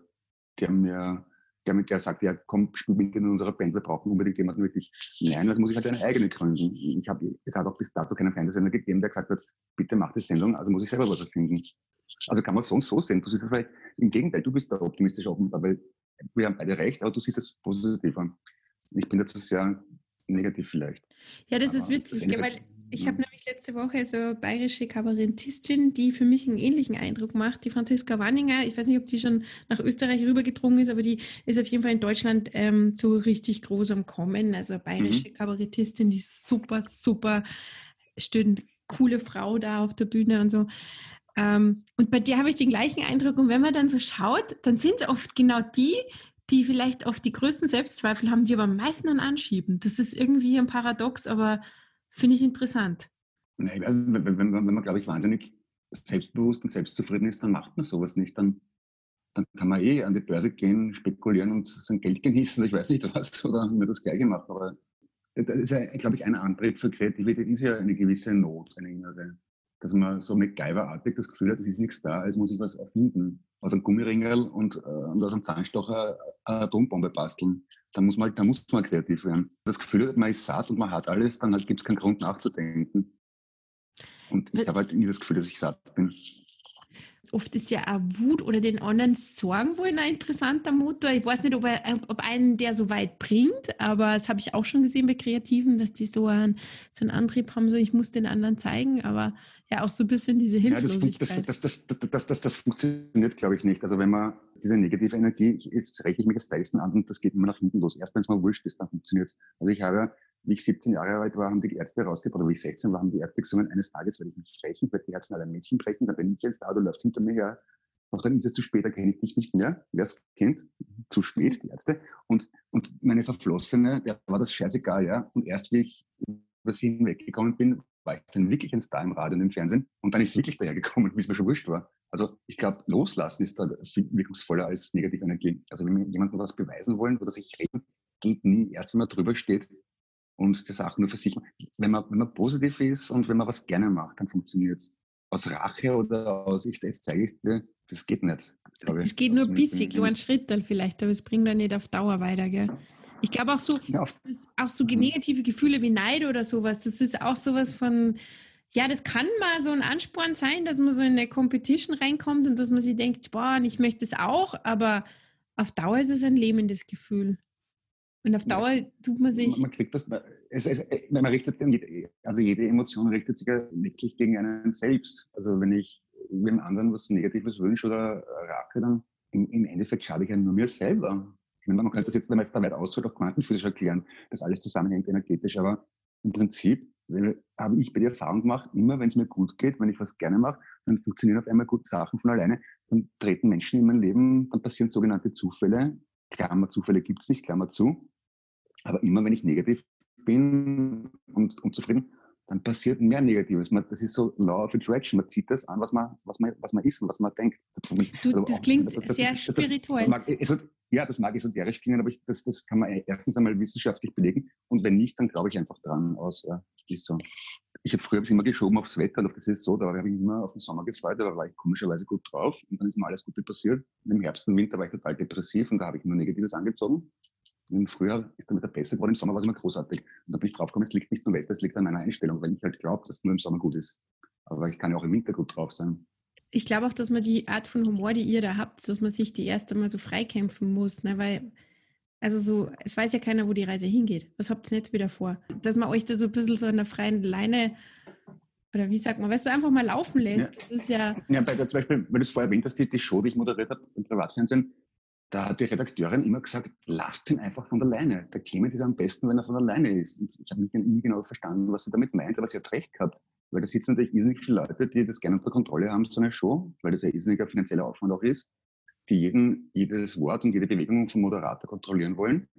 der mir der mit der sagt, ja komm, spiel mit in unserer Band, wir brauchen unbedingt jemanden wirklich. Nein, das muss ich halt eine eigene gründen. Ich hab, es hat auch bis dato keinen Fernsehsender gegeben, der gesagt hat, bitte mach die Sendung, also muss ich selber was erfinden. Also kann man so und so sehen. Du siehst es vielleicht im Gegenteil, du bist da optimistisch offen, weil wir haben beide recht, aber du siehst es positiv an. Ich bin dazu sehr negativ vielleicht. Ja, das ist witzig, das weil ich habe nämlich letzte Woche so eine bayerische Kabarettistin, die für mich einen ähnlichen Eindruck macht, die Franziska Wanninger. Ich weiß nicht, ob die schon nach Österreich rübergedrungen ist, aber die ist auf jeden Fall in Deutschland ähm, so richtig groß am Kommen. Also bayerische mhm. Kabarettistin, die ist super, super, steht coole Frau da auf der Bühne und so. Ähm, und bei der habe ich den gleichen Eindruck. Und wenn man dann so schaut, dann sind es oft genau die, die vielleicht oft die größten Selbstzweifel haben, die aber am meisten dann anschieben. Das ist irgendwie ein Paradox, aber finde ich interessant. Also wenn, wenn, wenn, man, glaube ich, wahnsinnig selbstbewusst und selbstzufrieden ist, dann macht man sowas nicht. Dann, dann kann man eh an die Börse gehen, spekulieren und sein Geld genießen, ich weiß nicht was, oder mir das Gleiche machen. Aber das ist, glaube ich, ein Antrieb für Kreativität, ist ja eine gewisse Not, eine innere dass man so MacGyver-artig das Gefühl hat, es ist nichts da, es muss ich was erfinden. Aus einem Gummiringel und, äh, und aus einem Zahnstocher eine Atombombe basteln. Da muss, man, da muss man kreativ werden. Das Gefühl hat, man ist satt und man hat alles, dann halt gibt es keinen Grund nachzudenken. Und ich habe halt nie das Gefühl, dass ich satt bin. Oft ist ja auch Wut oder den anderen sorgen wollen ein interessanter Motor. Ich weiß nicht, ob, er, ob einen der so weit bringt, aber das habe ich auch schon gesehen bei Kreativen, dass die so einen, so einen Antrieb haben, so ich muss den anderen zeigen, aber ja auch so ein bisschen diese Hilflosigkeit. Ja, das, das, das, das, das funktioniert, glaube ich, nicht. Also wenn man diese negative Energie, jetzt rechne ich mich als Teilsten an und das geht immer nach hinten los. Erst wenn es mal wurscht ist, dann funktioniert es. Also ich habe wie ich 17 Jahre alt war, haben die Ärzte rausgebracht, oder wie ich 16 war, haben die Ärzte gesagt, eines Tages werde ich mich brechen, werde die Herzen aller Mädchen brechen, dann bin ich jetzt da, du läufst hinter mir her, doch dann ist es zu spät, da kenne ich dich nicht mehr. Wer es kennt, zu spät, die Ärzte. Und, und meine Verflossene, der war das scheißegal, ja. Und erst wie ich über sie hinweggekommen bin, war ich dann wirklich ein Star im Radio und im Fernsehen. Und dann ist wirklich dahergekommen, wie es mir schon wurscht war. Also ich glaube, loslassen ist da viel wirkungsvoller als negative Energie. Also wenn wir jemandem was beweisen wollen oder sich reden, geht nie. Erst wenn man drüber steht, und die Sachen nur für sich. Wenn man, wenn man positiv ist und wenn man was gerne macht, dann funktioniert es. Aus Rache oder aus, ich, jetzt zeige ich dir, das geht nicht. Das geht nur ein bisschen, kleinen Schritt dann vielleicht, aber es bringt dann nicht auf Dauer weiter, gell? Ich glaube auch so, ja, auch so mhm. negative Gefühle wie Neid oder sowas, das ist auch sowas von, ja, das kann mal so ein Ansporn sein, dass man so in eine Competition reinkommt und dass man sich denkt, boah, ich möchte es auch, aber auf Dauer ist es ein lähmendes Gefühl. Und auf Dauer ja. tut man sich. Man, kriegt das, es, es, man richtet, also jede Emotion richtet sich ja letztlich gegen einen selbst. Also wenn ich dem anderen was Negatives wünsche oder rate, dann im, im Endeffekt schade ich ja nur mir selber. Man könnte das jetzt, wenn man jetzt da weit ausholt, auch quantenphysisch erklären, dass alles zusammenhängt energetisch, aber im Prinzip habe ich bei der Erfahrung gemacht, immer wenn es mir gut geht, wenn ich was gerne mache, dann funktionieren auf einmal gut Sachen von alleine, dann treten Menschen in mein Leben, dann passieren sogenannte Zufälle, Klammer, Zufälle gibt es nicht, Klammer zu. Aber immer wenn ich negativ bin und unzufrieden, dann passiert mehr Negatives. Das ist so Law of Attraction. Man zieht das an, was man, was man, was man ist und was man denkt. Du, also das klingt das, das, sehr spirituell. Mag, ja, das mag esoterisch klingen, aber ich, das, das kann man erstens einmal wissenschaftlich belegen. Und wenn nicht, dann glaube ich einfach dran aus. Ja, ist so. Ich habe früher immer geschoben aufs Wetter und auf das ist so, da habe ich immer auf den Sommer gefreut, da war ich komischerweise gut drauf und dann ist mir alles Gute passiert. Im Herbst und Winter war ich total depressiv und da habe ich nur Negatives angezogen. Im Frühjahr ist dann wieder besser geworden, im Sommer war es immer großartig. Und da bin ich draufgekommen, es liegt nicht nur Wetter, es liegt an meiner Einstellung, weil ich halt glaube, dass es nur im Sommer gut ist. Aber ich kann ja auch im Winter gut drauf sein. Ich glaube auch, dass man die Art von Humor, die ihr da habt, dass man sich die erst einmal so freikämpfen muss, ne? weil also so, es weiß ja keiner, wo die Reise hingeht. Was habt ihr jetzt wieder vor? Dass man euch da so ein bisschen so an der freien Leine oder wie sagt man, weißt du, einfach mal laufen lässt. Ja. Das ist ja. Ja, bei der, zum Beispiel, weil du es vorher erwähnt hast, die, die Show, die ich moderiert habe im Privatfernsehen, da hat die Redakteurin immer gesagt, lasst ihn einfach von der Leine. Der Clement ist am besten, wenn er von der Leine ist. Und ich habe nie genau verstanden, was sie damit meint, aber sie hat recht gehabt. Weil da sitzen natürlich irrsinnig viele Leute, die das gerne unter Kontrolle haben, so eine Show, weil das ja irrsinniger finanzieller Aufwand auch ist, die jeden, jedes Wort und jede Bewegung vom Moderator kontrollieren wollen.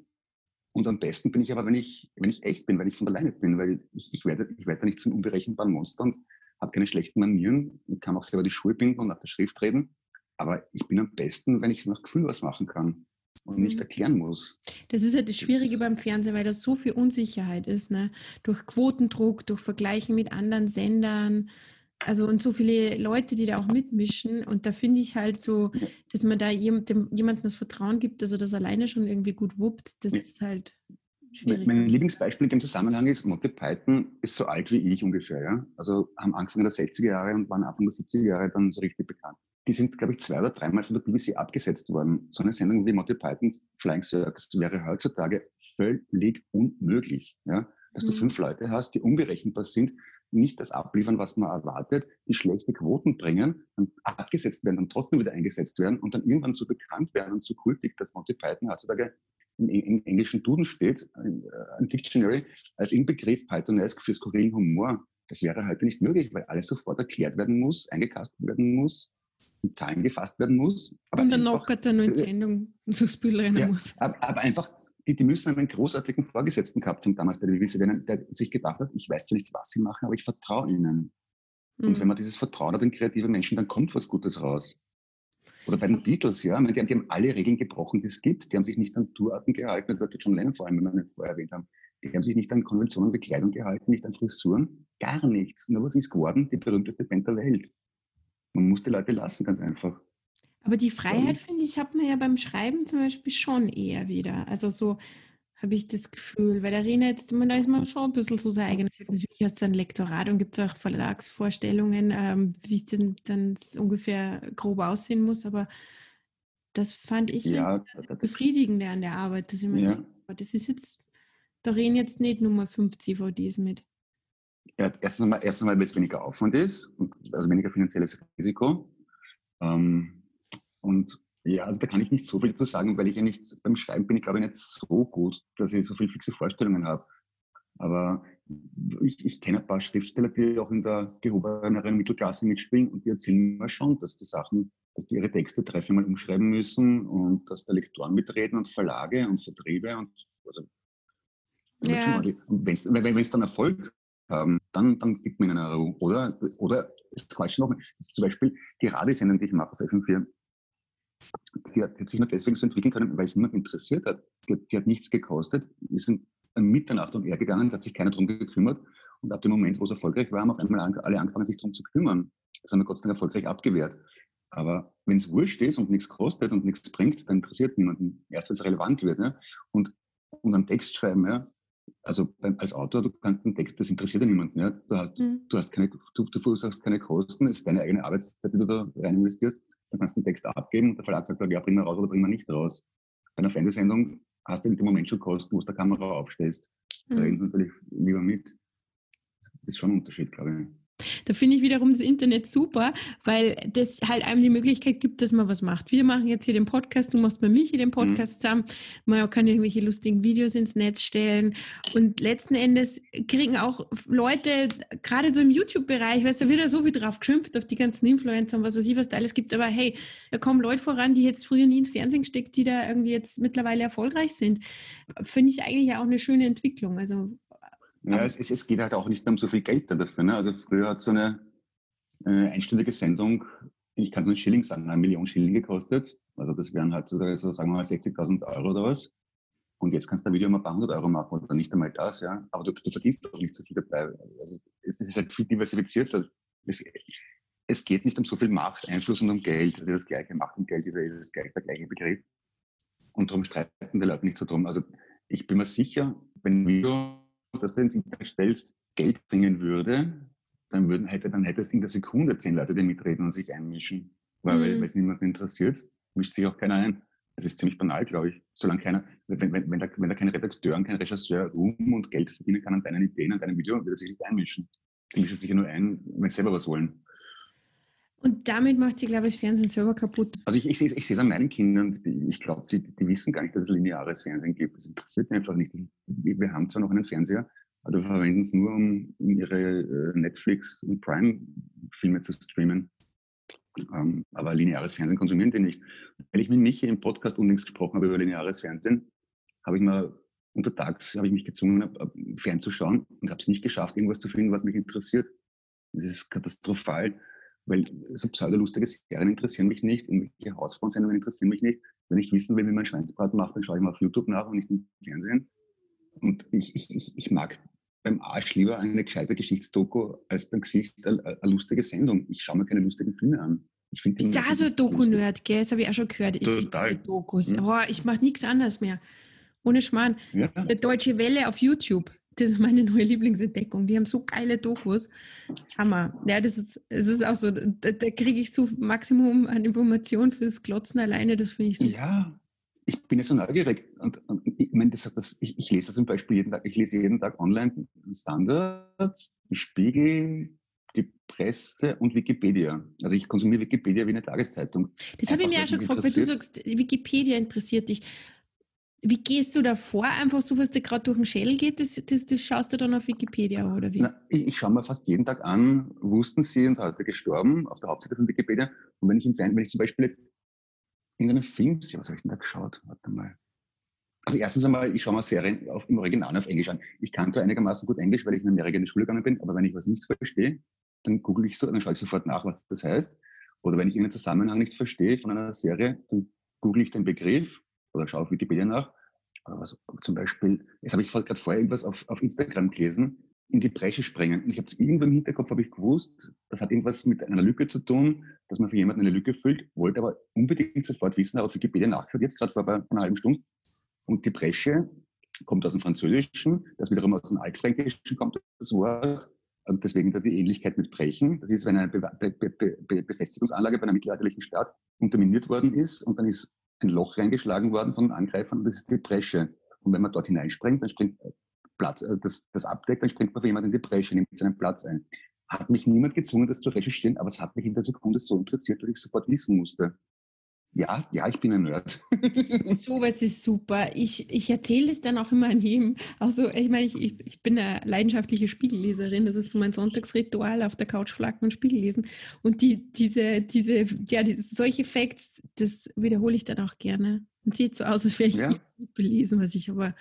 Und am besten bin ich aber, wenn ich, wenn ich echt bin, wenn ich von der Leine bin, weil ich, ich werde, ich werde nicht zum unberechenbaren Monster und habe keine schlechten Manieren und kann auch selber die Schuhe binden und nach der Schrift reden. Aber ich bin am besten, wenn ich nach Gefühl was machen kann und nicht mhm. erklären muss. Das ist halt das Schwierige das beim Fernsehen, weil da so viel Unsicherheit ist. Ne? Durch Quotendruck, durch Vergleichen mit anderen Sendern. Also und so viele Leute, die da auch mitmischen. Und da finde ich halt so, dass man da jemandem, jemandem das Vertrauen gibt, dass er das alleine schon irgendwie gut wuppt. Das ja. ist halt schwierig. Mein Lieblingsbeispiel in dem Zusammenhang ist, Monty Python ist so alt wie ich ungefähr. Ja? Also haben Anfang der 60er Jahre und waren Anfang der 70er Jahre dann so richtig bekannt die sind, glaube ich, zwei oder dreimal von der BBC abgesetzt worden. So eine Sendung wie Monty Python's Flying Circus wäre heutzutage völlig unmöglich. Ja? Dass mhm. du fünf Leute hast, die unberechenbar sind, nicht das abliefern, was man erwartet, die schlechte Quoten bringen, dann abgesetzt werden, dann trotzdem wieder eingesetzt werden und dann irgendwann so bekannt werden und so kultig, dass Monty Python heutzutage im, im englischen Duden steht, äh, ein Dictionary, als Inbegriff Pythonesque für skurrilen Humor. Das wäre heute nicht möglich, weil alles sofort erklärt werden muss, eingekastet werden muss in Zahlen gefasst werden muss. und dann knockert er nur in Sendung durchs Bild rennen ja, muss. Aber, aber, einfach, die, die müssen einen großartigen Vorgesetzten gehabt haben damals bei der BBC, der sich gedacht hat, ich weiß zwar nicht, was sie machen, aber ich vertraue ihnen. Mhm. Und wenn man dieses Vertrauen hat in kreative Menschen, dann kommt was Gutes raus. Oder bei den Beatles, ja, die haben, die haben alle Regeln gebrochen, die es gibt. Die haben sich nicht an Tourarten gehalten, das wird schon Lennon vor allem, wenn wir vorher erwähnt haben. Die haben sich nicht an Konventionen Bekleidung gehalten, nicht an Frisuren, gar nichts. Nur was ist geworden? Die berühmteste Band der Welt. Man muss die Leute lassen, ganz einfach. Aber die Freiheit, finde ich, hat man ja beim Schreiben zum Beispiel schon eher wieder. Also so habe ich das Gefühl. Weil der Arena jetzt, da ist man schon ein bisschen so sein eigener Chef. Natürlich hat es ein Lektorat und gibt es auch Verlagsvorstellungen, ähm, wie es denn dann ungefähr grob aussehen muss, aber das fand ich ja, das befriedigende an der Arbeit, dass ich mir ja. denke, das ist jetzt, da reden jetzt nicht Nummer 5 CVDs mit. Ja, erstens einmal, erstens einmal weil es weniger Aufwand ist, also weniger finanzielles Risiko. Ähm, und ja, also da kann ich nicht so viel zu sagen, weil ich ja nicht, beim Schreiben bin ich glaube ich nicht so gut, dass ich so viele fixe Vorstellungen habe. Aber ich, ich kenne ein paar Schriftsteller, die auch in der gehobeneren Mittelklasse mitspielen und die erzählen mir schon, dass die Sachen, dass die ihre Texte drei, viermal umschreiben müssen und dass da Lektoren mitreden und Verlage und Vertriebe und also, ja. und wenn es dann Erfolg haben, dann, dann gibt man ihnen eine Ruhe. Oder, oder es quatschen noch, zum Beispiel die Radiosendung, die ich mache auf FM4, die hat, sich nur deswegen so entwickeln können, weil es niemand interessiert hat. Die, die hat nichts gekostet. Wir sind an Mitternacht und er gegangen, da hat sich keiner drum gekümmert. Und ab dem Moment, wo es erfolgreich war, haben auf einmal alle angefangen, sich darum zu kümmern. Das haben wir Gott sei Dank erfolgreich abgewehrt. Aber wenn es wurscht ist und nichts kostet und nichts bringt, dann interessiert es niemanden. Erst wenn es relevant wird. Ne? Und, und einen Text schreiben, ja, also als Autor, du kannst einen Text, das interessiert ja niemanden. Ja? Du, hast, mhm. du, hast keine, du, du verursachst keine Kosten, es ist deine eigene Arbeitszeit, die du da rein investierst. Dann kannst du einen Text abgeben und der Verlag sagt, ja, bring mal raus oder bring mal nicht raus. Bei einer Fernsehsendung hast du in dem Moment schon Kosten, wo du die Kamera aufstellst. Da mhm. reden sie natürlich lieber mit. Das ist schon ein Unterschied, glaube ich. Da finde ich wiederum das Internet super, weil das halt einem die Möglichkeit gibt, dass man was macht. Wir machen jetzt hier den Podcast, du machst bei Michi den mhm. Podcast mhm. zusammen. Man kann irgendwelche lustigen Videos ins Netz stellen. Und letzten Endes kriegen auch Leute, gerade so im YouTube-Bereich, weißt du, wird ja so viel drauf geschimpft, auf die ganzen Influencer und was weiß ich, was da alles gibt. Aber hey, da kommen Leute voran, die jetzt früher nie ins Fernsehen gesteckt, die da irgendwie jetzt mittlerweile erfolgreich sind. Finde ich eigentlich auch eine schöne Entwicklung. Also ja, es, es, geht halt auch nicht mehr um so viel Geld dafür. Ne? Also früher hat so eine äh, einstündige Sendung, ich kann es nur in Schilling sagen, eine Million Schilling gekostet. Also das wären halt so, sagen wir mal 60.000 Euro oder was. Und jetzt kannst du ein Video mal ein paar hundert Euro machen oder nicht einmal das, ja. Aber du, du verdienst auch nicht so viel dabei. Also es, es ist halt viel diversifizierter. Es, es, geht nicht um so viel Macht, Einfluss und um Geld. Also das gleiche Macht und Geld ist, ist der gleiche Begriff. Und darum streiten die Leute nicht so drum. Also ich bin mir sicher, wenn wir dass du ins Internet stellst, Geld bringen würde, dann, würden, hätte, dann hättest in der Sekunde zehn Leute, die mitreden und sich einmischen. Weil mhm. es niemanden interessiert, mischt sich auch keiner ein. Das ist ziemlich banal, glaube ich. Solange keiner, wenn, wenn, wenn, da, wenn da kein Redakteur und kein Regisseur Ruhm und Geld verdienen kann an deinen Ideen, an deinem Video, wird er sich nicht einmischen. Die mischen sich ja nur ein, wenn sie selber was wollen. Und damit macht sie, glaube ich, das Fernsehen selber kaputt. Also ich, ich, ich, ich sehe es an meinen Kindern, ich glaube, die, die wissen gar nicht, dass es lineares Fernsehen gibt. Das interessiert einfach nicht. Wir haben zwar noch einen Fernseher, aber wir verwenden es nur, um, um ihre äh, Netflix- und Prime-Filme zu streamen. Ähm, aber lineares Fernsehen konsumieren die nicht. Weil ich mit Michi im Podcast unlängst gesprochen habe über lineares Fernsehen, habe ich mal untertags habe ich mich gezwungen, fernzuschauen und habe es nicht geschafft, irgendwas zu finden, was mich interessiert. Das ist katastrophal weil so pseudolustige Serien interessieren mich nicht, irgendwelche Hausfrauensendungen interessieren mich nicht. Wenn ich wissen will, wie man Schweinsbraten macht, dann schaue ich mal auf YouTube nach und nicht im Fernsehen. Und ich, ich, ich, ich mag beim Arsch lieber eine gescheite Geschichtsdoku als beim Gesicht eine, eine lustige Sendung. Ich schaue mir keine lustigen Filme an. Ich bin da so Doku-Nerd, gell? Das habe ich auch schon gehört. Ich Total. Dokus. Ja. Oh, ich mache nichts anderes mehr. Ohne Schmarrn. Ja. Deutsche Welle auf YouTube. Das ist meine neue Lieblingsentdeckung. Die haben so geile Dokus. Hammer. Ja, das ist, es ist auch so, da, da kriege ich so Maximum an Informationen fürs Glotzen alleine, das finde ich so. Ja, ich bin ja so neugierig. Und, und ich, meine, das, das, ich, ich, lese zum Beispiel jeden Tag, ich lese jeden Tag online Standards, Spiegel, die Presse und Wikipedia. Also ich konsumiere Wikipedia wie eine Tageszeitung. Das habe ich mir auch schon gefragt, weil du sagst, Wikipedia interessiert dich. Wie gehst du da vor? Einfach so, was dir gerade durch den Schädel geht, das, das, das, schaust du dann auf Wikipedia oder wie? Na, ich, ich, schaue mir fast jeden Tag an, wussten sie und heute gestorben, auf der Hauptseite von Wikipedia. Und wenn ich im Fernsehen, wenn ich zum Beispiel jetzt in einem Film sehe, was habe ich denn da geschaut? Warte mal. Also erstens einmal, ich schaue mir Serien auf, im Original auf Englisch an. Ich kann zwar einigermaßen gut Englisch, weil ich in Amerika in die Schule gegangen bin, aber wenn ich was nicht verstehe, dann google ich so, dann schaue ich sofort nach, was das heißt. Oder wenn ich irgendeinen Zusammenhang nicht verstehe von einer Serie, dann google ich den Begriff oder schaue auf Wikipedia nach. Also zum Beispiel, jetzt habe ich gerade vorher irgendwas auf, auf Instagram gelesen, in die Bresche springen. Und ich habe es irgendwo im Hinterkopf habe ich gewusst, das hat irgendwas mit einer Lücke zu tun, dass man für jemanden eine Lücke füllt, wollte aber unbedingt sofort wissen, habe auf Wikipedia nachgeschaut, jetzt gerade vor einer halben Stunde. Und die Bresche kommt aus dem Französischen, das wiederum aus dem Altfränkischen kommt, das Wort. Und deswegen da die Ähnlichkeit mit Brechen. Das ist, wenn eine Be Be Be Befestigungsanlage bei einer mittelalterlichen Stadt unterminiert worden ist und dann ist ein Loch reingeschlagen worden von Angreifern und das ist die Bresche. Und wenn man dort hineinspringt, dann springt Platz, äh, das, das abdeckt, dann springt man für jemanden in die Bresche, nimmt seinen Platz ein. Hat mich niemand gezwungen, das zu recherchieren, aber es hat mich in der Sekunde so interessiert, dass ich sofort wissen musste. Ja, ja, ich bin ein Nerd. so was ist super. Ich, ich erzähle es dann auch immer an jedem. Also, ich meine, ich, ich, bin eine leidenschaftliche Spiegelleserin. Das ist so mein Sonntagsritual auf der Couch flacken und Spiegel lesen. Und die, diese, diese, ja, die, solche Facts, das wiederhole ich dann auch gerne. Und sieht so aus, als wäre ich ja. nicht belesen, was ich aber,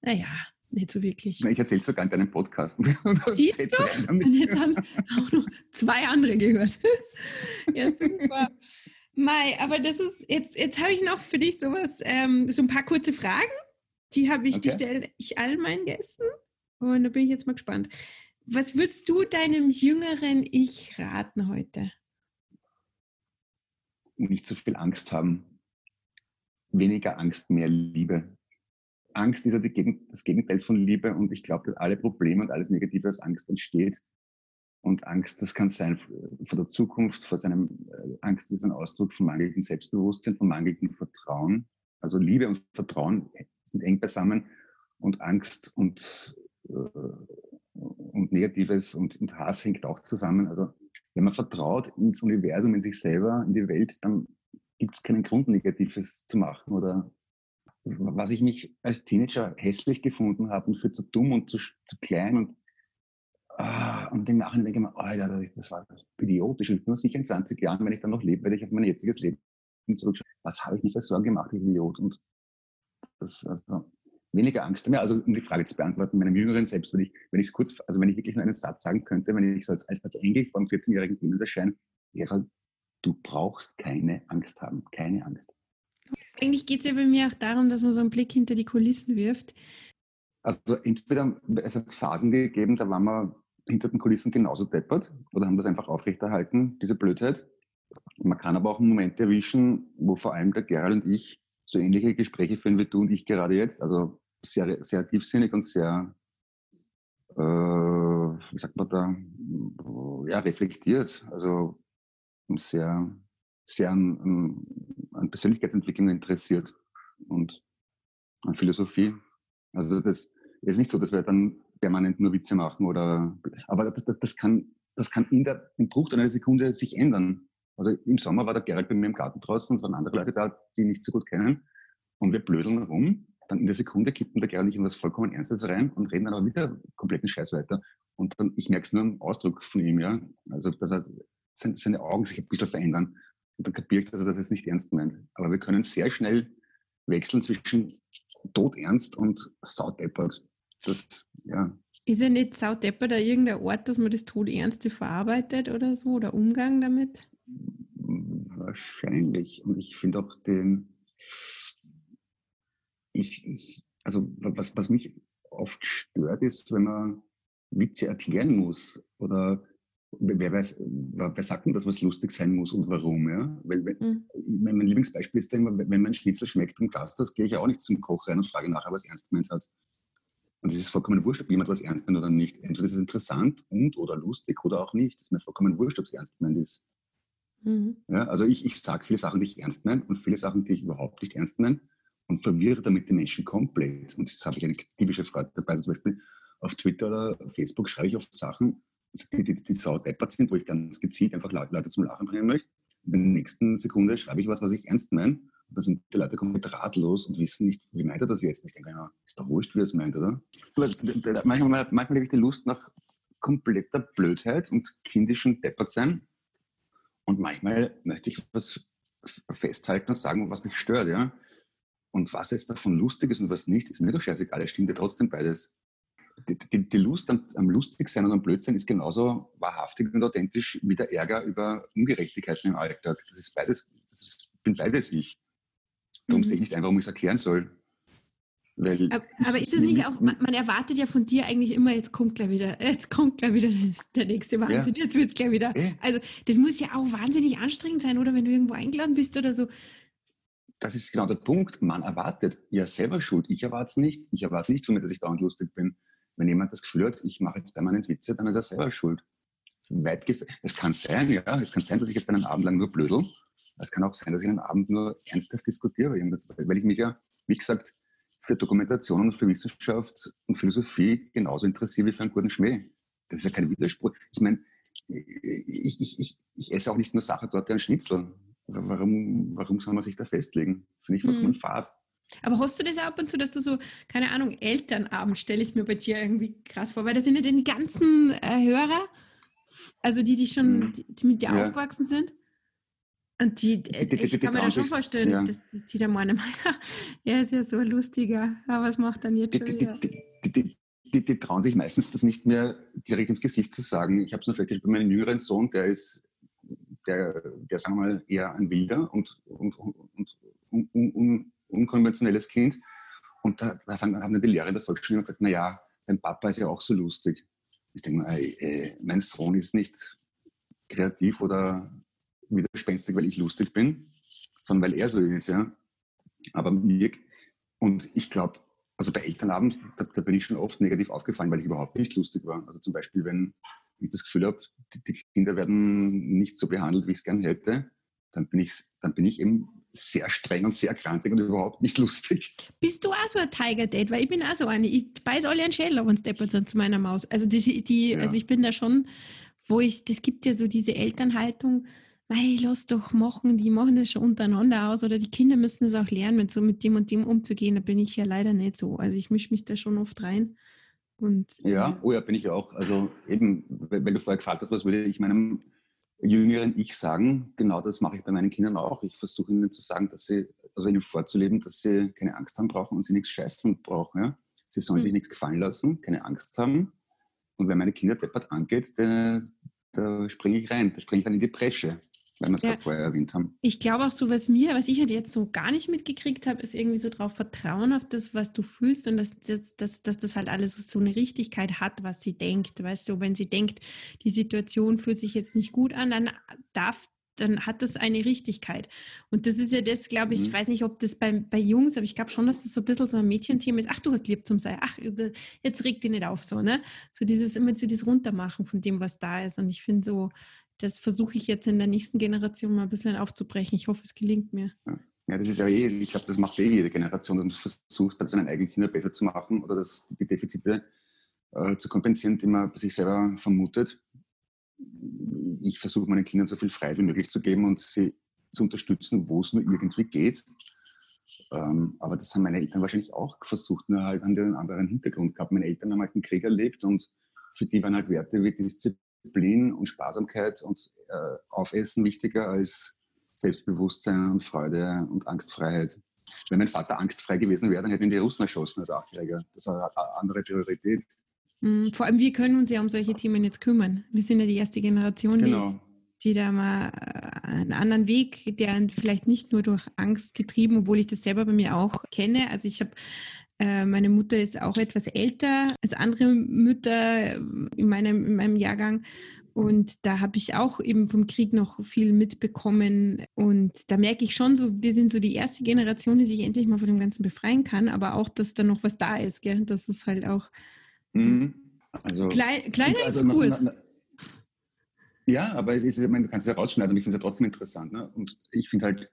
naja, nicht so wirklich. Ich erzähle sogar in deinem Podcast. Siehst du? Und jetzt haben es auch noch zwei andere gehört. ja, super. Mai, aber das ist, jetzt, jetzt habe ich noch für dich sowas, ähm, so ein paar kurze Fragen. Die habe ich, okay. die stelle ich allen meinen Gästen. Und da bin ich jetzt mal gespannt. Was würdest du deinem jüngeren Ich raten heute? Nicht so viel Angst haben. Weniger Angst, mehr Liebe. Angst ist ja die, das Gegenteil von Liebe und ich glaube, dass alle Probleme und alles Negative aus Angst entsteht. Und Angst, das kann sein vor der Zukunft, vor seinem, äh, Angst ist ein Ausdruck von mangelndem Selbstbewusstsein, von mangelndem Vertrauen. Also Liebe und Vertrauen sind eng beisammen und Angst und, äh, und Negatives und, und Hass hängt auch zusammen. Also wenn man vertraut ins Universum, in sich selber, in die Welt, dann gibt es keinen Grund, Negatives zu machen oder was ich mich als Teenager hässlich gefunden habe und für zu dumm und zu, zu klein und, ah, und im Nachhinein denke ich mir, Alter, das war idiotisch. Und nur sicher in 20 Jahren, wenn ich dann noch lebe, werde ich auf mein jetziges Leben zurückschauen. Was habe ich mir für Sorgen gemacht, ich Idiot? Und das, also, weniger Angst mehr. Also um die Frage zu beantworten, meinem jüngeren Selbst würde ich, wenn ich es kurz, also wenn ich wirklich nur einen Satz sagen könnte, wenn ich so als, als, als Engel vor einem 14-jährigen Kind erscheine, ich sage, du brauchst keine Angst haben, keine Angst. Eigentlich geht es ja bei mir auch darum, dass man so einen Blick hinter die Kulissen wirft. Also entweder es hat Phasen gegeben, da waren wir hinter den Kulissen genauso deppert oder haben das einfach aufrechterhalten, diese Blödheit. Man kann aber auch Momente erwischen, wo vor allem der Gerald und ich so ähnliche Gespräche führen wie du und ich gerade jetzt. Also sehr, sehr tiefsinnig und sehr, äh, wie sagt man da, ja, reflektiert. Also sehr sehr an, an, an Persönlichkeitsentwicklung interessiert und an Philosophie. Also das ist nicht so, dass wir dann permanent nur Witze machen oder, aber das, das, das kann, das kann in der, im Bruch einer Sekunde sich ändern. Also im Sommer war der Gerald bei mir im Garten draußen, es waren andere Leute da, die ihn nicht so gut kennen und wir blödeln rum. Dann in der Sekunde kippen der Gerald nicht in was vollkommen Ernstes rein und reden dann aber wieder kompletten Scheiß weiter. Und dann, ich merke es nur im Ausdruck von ihm, ja. Also, dass er, seine Augen sich ein bisschen verändern. Und dann kapiere ich, dass er das jetzt nicht ernst meint. Aber wir können sehr schnell wechseln zwischen todernst und saudeppert. Das, ja. Ist ja nicht saudeppert da irgendein Ort, dass man das Todernste verarbeitet oder so oder Umgang damit? Wahrscheinlich. Und ich finde auch den, ich, ich, also was, was mich oft stört, ist, wenn man Witze erklären muss oder wer weiß, wer sagt denn, dass was lustig sein muss und warum? Ja? Weil, mhm. mein, Lieblingsbeispiel ist immer, wenn mein Schnitzel schmeckt im Gasthaus, gehe ich ja auch nicht zum Koch rein und frage nachher, was ernst gemeint hat. Und es ist vollkommen wurscht, ob jemand was ernst meint oder nicht. Entweder ist es interessant und oder lustig oder auch nicht. Es ist mir vollkommen wurscht, ob es ernst gemeint ist. Mhm. Ja, also ich, ich sage viele Sachen, die ich ernst meine und viele Sachen, die ich überhaupt nicht ernst meine und verwirre damit die Menschen komplett. Und jetzt habe ich eine typische Frage dabei, zum Beispiel auf Twitter oder Facebook schreibe ich oft Sachen, die, die, die sau deppert sind, wo ich ganz gezielt einfach Leute zum Lachen bringen möchte. In der nächsten Sekunde schreibe ich was, was ich ernst meine. Da sind die Leute komplett ratlos und wissen nicht, wie meint er das jetzt? Ich denke, ja, ist doch wurscht, wie er es meint, oder? Manchmal, manchmal habe ich die Lust nach kompletter Blödheit und kindischem Deppertsein. Und manchmal möchte ich was festhalten und sagen, was mich stört, ja. Und was jetzt davon lustig ist und was nicht, ist mir doch scheißegal. Es stimmt ja trotzdem beides die, die, die, Lust am, am Lustigsein und am Blödsinn ist genauso wahrhaftig und authentisch wie der Ärger über Ungerechtigkeiten im Alltag. Das ist beides, das ist, bin beides ich. Darum mhm. sehe ich nicht einfach, warum ich es erklären soll. Weil aber, aber ist es nicht auch, man, man, erwartet ja von dir eigentlich immer, jetzt kommt gleich wieder, jetzt kommt gleich wieder der nächste Wahnsinn, ja. jetzt wird es gleich wieder. Ja. Also das muss ja auch wahnsinnig anstrengend sein, oder wenn du irgendwo eingeladen bist oder so. das ist genau der Punkt. Man erwartet ja selber Schuld. Ich erwarte es nicht. Ich erwarte nicht von mir, dass ich dauernd lustig bin. Wenn jemand das Gefühl hat, ich mache jetzt permanent Witze, dann ist er selber schuld. Weit es kann sein, ja, es kann sein, dass ich jetzt einen Abend lang nur blödel. Es kann auch sein, dass ich einen Abend nur ernsthaft diskutiere, weil ich mich ja, wie gesagt, für Dokumentation und für Wissenschaft und Philosophie genauso interessiere wie für einen guten Schmäh. Das ist ja kein Widerspruch. Ich meine, ich, ich, ich, ich esse auch nicht nur Sache dort ein Schnitzel. Warum, warum soll man sich da festlegen? Finde ich vollkommen hm. fad. Aber hast du das ab und zu, dass du so, keine Ahnung, Elternabend stelle ich mir bei dir irgendwie krass vor, weil da sind ja die ganzen äh, Hörer, also die, die schon hm. die, die mit dir ja. aufgewachsen sind. Und die, die ich kann mir da schon vorstellen, ja. dass die da meinen, er ist ja so lustiger, aber was macht dann jetzt schon wieder? Die, die, trauen sich meistens das nicht mehr direkt ins Gesicht zu sagen. Ich habe es nur vielleicht bei meinem jüngeren Sohn, der ist, der, der sagen wir mal, eher ein wilder und, und, und, und un, un, unkonventionelles Kind. Und da, da sagen, haben dann die Lehrer in der Volksschule gesagt, naja, dein Papa ist ja auch so lustig. Ich denke mal, äh, mein Sohn ist nicht kreativ oder widerspenstig, weil ich lustig bin, sondern weil er so ist, ja. Aber mir, und ich glaube, also bei Elternabend, da, da, bin ich schon oft negativ aufgefallen, weil ich überhaupt nicht lustig war. Also zum Beispiel, wenn ich das Gefühl habe, die, die Kinder werden nicht so behandelt, wie ich es gern hätte, dann bin ich, dann bin ich eben sehr streng und sehr krantig und überhaupt nicht lustig. Bist du auch so ein Tiger Date? Weil ich bin auch so eine. Ich beiß alle einen Schädel und steppert sind zu meiner Maus. Also die, die ja. also ich bin da schon, wo ich, das gibt ja so diese Elternhaltung, weil lass doch machen, die machen das schon untereinander aus oder die Kinder müssen es auch lernen, mit so mit dem und dem umzugehen. Da bin ich ja leider nicht so. Also ich mische mich da schon oft rein. Und, ja, äh, oh ja, bin ich auch. Also eben, weil du vorher gefragt hast, was würde ich meinem jüngeren Ich sagen, genau das mache ich bei meinen Kindern auch. Ich versuche ihnen zu sagen, dass sie, also ihnen vorzuleben, dass sie keine Angst haben brauchen und sie nichts scheißen brauchen. Ja? Sie sollen mhm. sich nichts gefallen lassen, keine Angst haben. Und wenn meine Kinder deppert angeht, da, da springe ich rein, da springe ich dann in die Bresche wenn wir es ja. gerade vorher erwähnt haben. Ich glaube auch so, was mir, was ich halt jetzt so gar nicht mitgekriegt habe, ist irgendwie so darauf vertrauen auf das, was du fühlst und dass, dass, dass, dass das halt alles so eine Richtigkeit hat, was sie denkt. Weißt du, wenn sie denkt, die Situation fühlt sich jetzt nicht gut an, dann darf dann hat das eine Richtigkeit. Und das ist ja das, glaube ich, mhm. ich weiß nicht, ob das bei, bei Jungs, aber ich glaube schon, dass das so ein bisschen so ein Mädchenthema ist. Ach, du hast lieb zum Sein. Ach, jetzt regt dich nicht auf, so, ne? So dieses, immer so dieses Runtermachen von dem, was da ist. Und ich finde so, das versuche ich jetzt in der nächsten Generation mal ein bisschen aufzubrechen. Ich hoffe, es gelingt mir. Ja, das ist ja eh, ich glaube, das macht eh jede Generation, dass man versucht, bei seinen eigenen Kindern besser zu machen oder das, die Defizite äh, zu kompensieren, die man bei sich selber vermutet. Ich versuche meinen Kindern so viel Freiheit wie möglich zu geben und sie zu unterstützen, wo es nur irgendwie geht. Ähm, aber das haben meine Eltern wahrscheinlich auch versucht, nur halt an den anderen Hintergrund gehabt. Meine Eltern haben halt einen Krieg erlebt und für die waren halt Werte wie Disziplin und Sparsamkeit und äh, Aufessen wichtiger als Selbstbewusstsein und Freude und Angstfreiheit. Wenn mein Vater angstfrei gewesen wäre, dann hätte ihn die Russen erschossen als Achtjähriger. Das war eine andere Priorität. Mhm, vor allem, wir können uns ja um solche Themen jetzt kümmern. Wir sind ja die erste Generation, genau. die, die da mal äh, einen anderen Weg, der vielleicht nicht nur durch Angst getrieben, obwohl ich das selber bei mir auch kenne. Also ich habe äh, meine Mutter ist auch etwas älter als andere Mütter in meinem, in meinem Jahrgang. Und da habe ich auch eben vom Krieg noch viel mitbekommen. Und da merke ich schon so, wir sind so die erste Generation, die sich endlich mal von dem Ganzen befreien kann, aber auch, dass da noch was da ist. Gell? Das ist halt auch. Mhm. Also, Klein, kleiner also. Na, na, ja, aber es ist, ich meine, du kannst es ja rausschneiden und ich finde es ja trotzdem interessant. Ne? Und ich finde halt,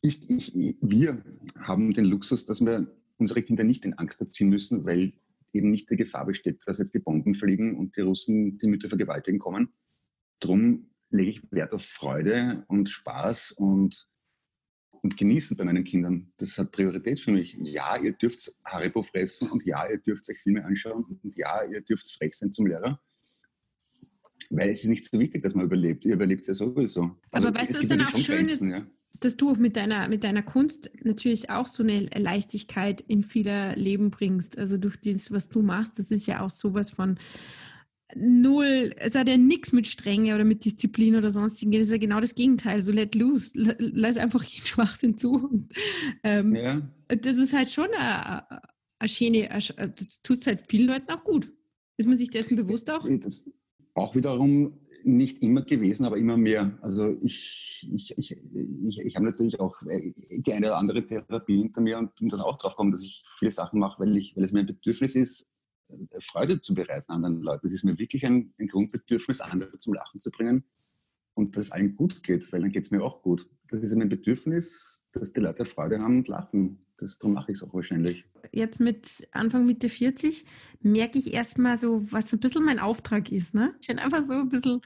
ich, ich, wir haben den Luxus, dass wir unsere Kinder nicht in Angst erziehen müssen, weil eben nicht die Gefahr besteht, dass jetzt die Bomben fliegen und die Russen die Mütter vergewaltigen kommen. Drum lege ich Wert auf Freude und Spaß und, und Genießen bei meinen Kindern. Das hat Priorität für mich. Ja, ihr dürft Haribo fressen und ja, ihr dürft euch Filme anschauen und ja, ihr dürft frech sein zum Lehrer. Weil es ist nicht so wichtig, dass man überlebt. Ihr überlebt es ja sowieso. Also Aber weißt du, was dann auch schön ist? Ja dass du auch mit deiner, mit deiner Kunst natürlich auch so eine Leichtigkeit in vieler Leben bringst. Also durch das, was du machst, das ist ja auch sowas von null, es hat ja nichts mit Strenge oder mit Disziplin oder sonstigen, das ist ja genau das Gegenteil. So let loose, lass einfach jeden Schwachsinn zu. Ähm, ja. Das ist halt schon eine, eine schöne, du tust halt vielen Leuten auch gut. Ist man sich dessen bewusst auch? Das auch wiederum nicht immer gewesen, aber immer mehr. Also ich, ich, ich, ich, ich habe natürlich auch äh, die eine oder andere Therapie hinter mir und bin dann auch drauf gekommen, dass ich viele Sachen mache, weil, ich, weil es mir ein Bedürfnis ist, Freude zu bereiten anderen Leuten. Es ist mir wirklich ein, ein Grundbedürfnis, andere zum Lachen zu bringen und dass es allen gut geht, weil dann geht es mir auch gut. Das ist mein Bedürfnis, dass die Leute Freude haben und lachen. Das, darum mache ich es auch wahrscheinlich. Jetzt mit Anfang Mitte 40 merke ich erstmal so, was so ein bisschen mein Auftrag ist. Ne? Ich einfach so ein bisschen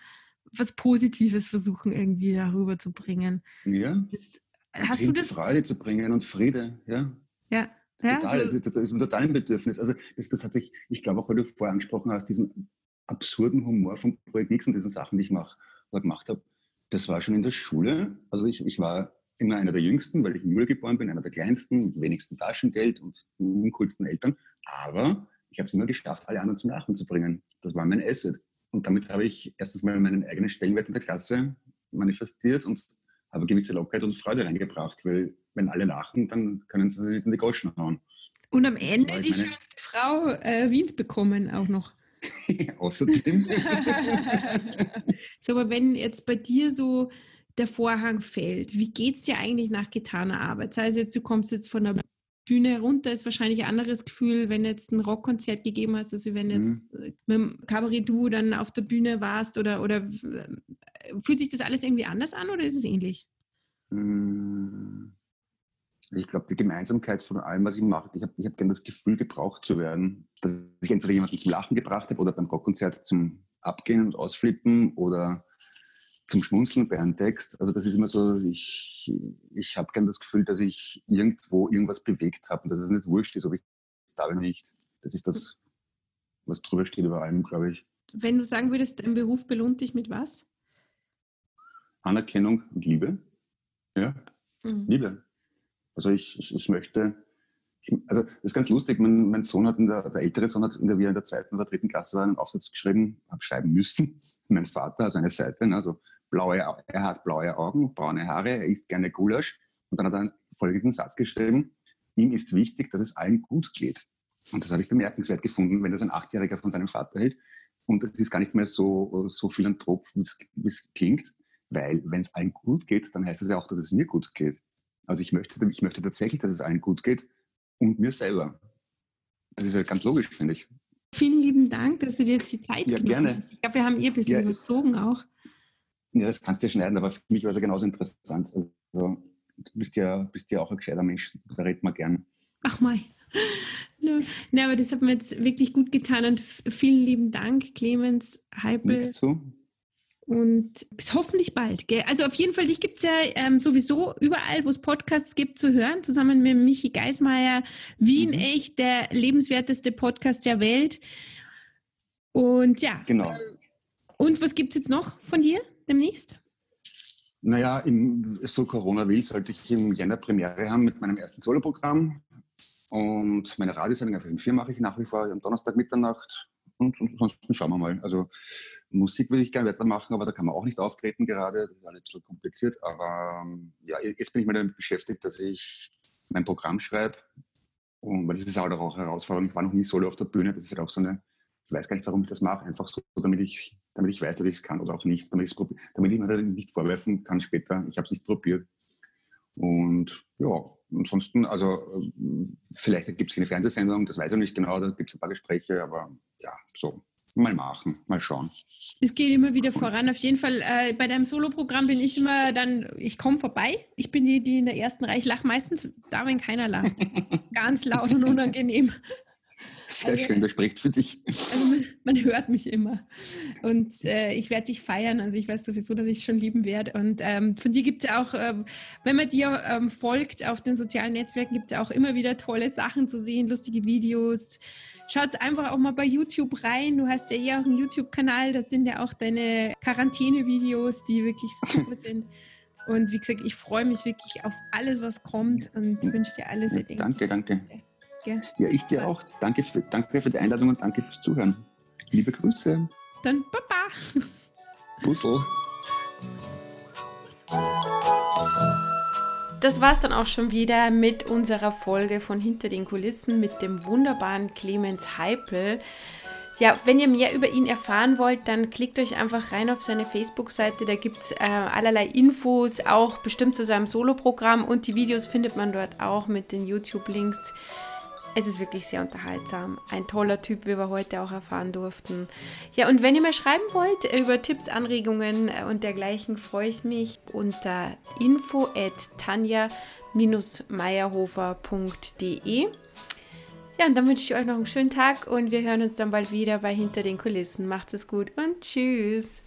was Positives versuchen, irgendwie darüber zu bringen. Ja. Das, hast du das? Freude zu bringen und Friede, ja. Ja. Ja, total, so. das, ist, das ist ein total ein Bedürfnis. Also das, das hat sich, ich glaube auch, weil du vorher angesprochen hast, diesen absurden Humor vom Projekt Nix und diesen Sachen, die ich mache oder gemacht habe, das war schon in der Schule. Also ich, ich war immer einer der Jüngsten, weil ich im Juli geboren bin, einer der Kleinsten, mit wenigsten Taschengeld und uncoolsten Eltern. Aber ich habe es immer geschafft, alle anderen zum Lachen zu bringen. Das war mein Asset. Und damit habe ich erstens mal meinen eigenen Stellenwert in der Klasse manifestiert und habe gewisse Lockerheit und Freude reingebracht, weil wenn alle lachen, dann können sie sich in die Goschen hauen. Und am Ende die meine... schönste Frau äh, Wiens bekommen auch noch. Außerdem. so, aber wenn jetzt bei dir so der Vorhang fällt, wie geht es dir eigentlich nach getaner Arbeit? Sei es jetzt, du kommst jetzt von der Bühne runter, ist wahrscheinlich ein anderes Gefühl, wenn du jetzt ein Rockkonzert gegeben hast, als wenn jetzt mhm. mit dem Cabaret Du dann auf der Bühne warst oder, oder äh, fühlt sich das alles irgendwie anders an oder ist es ähnlich? Mm. Ich glaube, die Gemeinsamkeit von allem, was ich mache, ich habe ich hab gerne das Gefühl, gebraucht zu werden, dass ich entweder jemanden zum Lachen gebracht habe oder beim Rockkonzert zum Abgehen und Ausflippen oder zum Schmunzeln bei einem Text. Also das ist immer so, ich, ich habe gern das Gefühl, dass ich irgendwo irgendwas bewegt habe und dass es nicht wurscht ist, ob ich da bin nicht. Das ist das, was drüber steht über allem, glaube ich. Wenn du sagen würdest, dein Beruf belohnt dich mit was? Anerkennung und Liebe. Ja, mhm. Liebe. Also ich, ich, ich möchte, ich, also das ist ganz lustig, mein, mein Sohn hat, in der, der ältere Sohn hat, in der wir in der zweiten oder dritten Klasse waren, einen Aufsatz geschrieben, habe schreiben müssen. mein Vater, also eine Seite, ne, also blaue, er hat blaue Augen, braune Haare, er isst gerne Gulasch. Und dann hat er einen folgenden Satz geschrieben, ihm ist wichtig, dass es allen gut geht. Und das habe ich bemerkenswert gefunden, wenn das ein Achtjähriger von seinem Vater hält. Und es ist gar nicht mehr so, so philanthrop, wie es klingt, weil wenn es allen gut geht, dann heißt es ja auch, dass es mir gut geht. Also ich möchte, ich möchte tatsächlich, dass es allen gut geht und mir selber. Das ist ja ganz logisch, finde ich. Vielen lieben Dank, dass du dir jetzt die Zeit ja, gerne. hast. Ich glaube, wir haben eh ein bisschen ja. überzogen auch. Ja, das kannst du ja schneiden, aber für mich war es ja genauso interessant. Also, du bist ja, bist ja auch ein gescheiter Mensch, da redet man gern. Ach mal. No. Na, aber das hat mir jetzt wirklich gut getan und vielen lieben Dank, Clemens Heipel. Nichts zu. Und bis hoffentlich bald. Gell? Also auf jeden Fall, dich gibt es ja ähm, sowieso überall, wo es Podcasts gibt, zu hören, zusammen mit Michi Geismeier. Wien mhm. echt der lebenswerteste Podcast der Welt. Und ja. Genau. Ähm, und was gibt es jetzt noch von dir? demnächst? Naja, im, so Corona will, sollte ich im Jänner Premiere haben mit meinem ersten Soloprogramm. Und meine Radiosendung auf dem 4 mache ich nach wie vor am Donnerstag Mitternacht. Und, und sonst schauen wir mal. Also Musik würde ich gerne weitermachen, aber da kann man auch nicht auftreten gerade. Das ist alles ein bisschen kompliziert. Aber ähm, ja, jetzt bin ich mal damit beschäftigt, dass ich mein Programm schreibe. Und weil das ist halt auch eine Herausforderung. Ich war noch nie solo auf der Bühne. Das ist halt auch so eine ich weiß gar nicht, warum ich das mache, einfach so, damit ich, damit ich weiß, dass ich es kann oder auch nicht, damit, damit ich mir nicht vorwerfen kann später, ich habe es nicht probiert. Und ja, ansonsten, also vielleicht gibt es eine Fernsehsendung, das weiß ich nicht genau, da gibt es ein paar Gespräche, aber ja, so, mal machen, mal schauen. Es geht immer wieder voran. Auf jeden Fall, äh, bei deinem Soloprogramm bin ich immer dann, ich komme vorbei. Ich bin die, die in der ersten Reihe, ich lache meistens da, wenn keiner lacht. Ganz laut und unangenehm. Sehr also, schön, das spricht für dich. Also man, man hört mich immer. Und äh, ich werde dich feiern. Also ich weiß sowieso, dass ich schon lieben werde. Und ähm, von dir gibt es ja auch, ähm, wenn man dir ähm, folgt auf den sozialen Netzwerken, gibt es ja auch immer wieder tolle Sachen zu sehen, lustige Videos. Schaut einfach auch mal bei YouTube rein. Du hast ja eh auch einen YouTube-Kanal. Das sind ja auch deine Quarantäne-Videos, die wirklich super sind. Und wie gesagt, ich freue mich wirklich auf alles, was kommt und wünsche dir alles. Ja, danke, danke. Gell? Ja, ich dir auch. Danke für, danke für die Einladung und danke fürs Zuhören. Liebe Grüße. Dann Papa. Puzzle. Das war's dann auch schon wieder mit unserer Folge von Hinter den Kulissen mit dem wunderbaren Clemens Heipel. Ja, wenn ihr mehr über ihn erfahren wollt, dann klickt euch einfach rein auf seine Facebook-Seite. Da gibt es äh, allerlei Infos, auch bestimmt zu seinem Soloprogramm und die Videos findet man dort auch mit den YouTube-Links. Es ist wirklich sehr unterhaltsam. Ein toller Typ, wie wir heute auch erfahren durften. Ja, und wenn ihr mal schreiben wollt über Tipps, Anregungen äh, und dergleichen, freue ich mich unter info at tanja-meierhofer.de. Ja, und dann wünsche ich euch noch einen schönen Tag und wir hören uns dann bald wieder bei Hinter den Kulissen. Macht es gut und tschüss.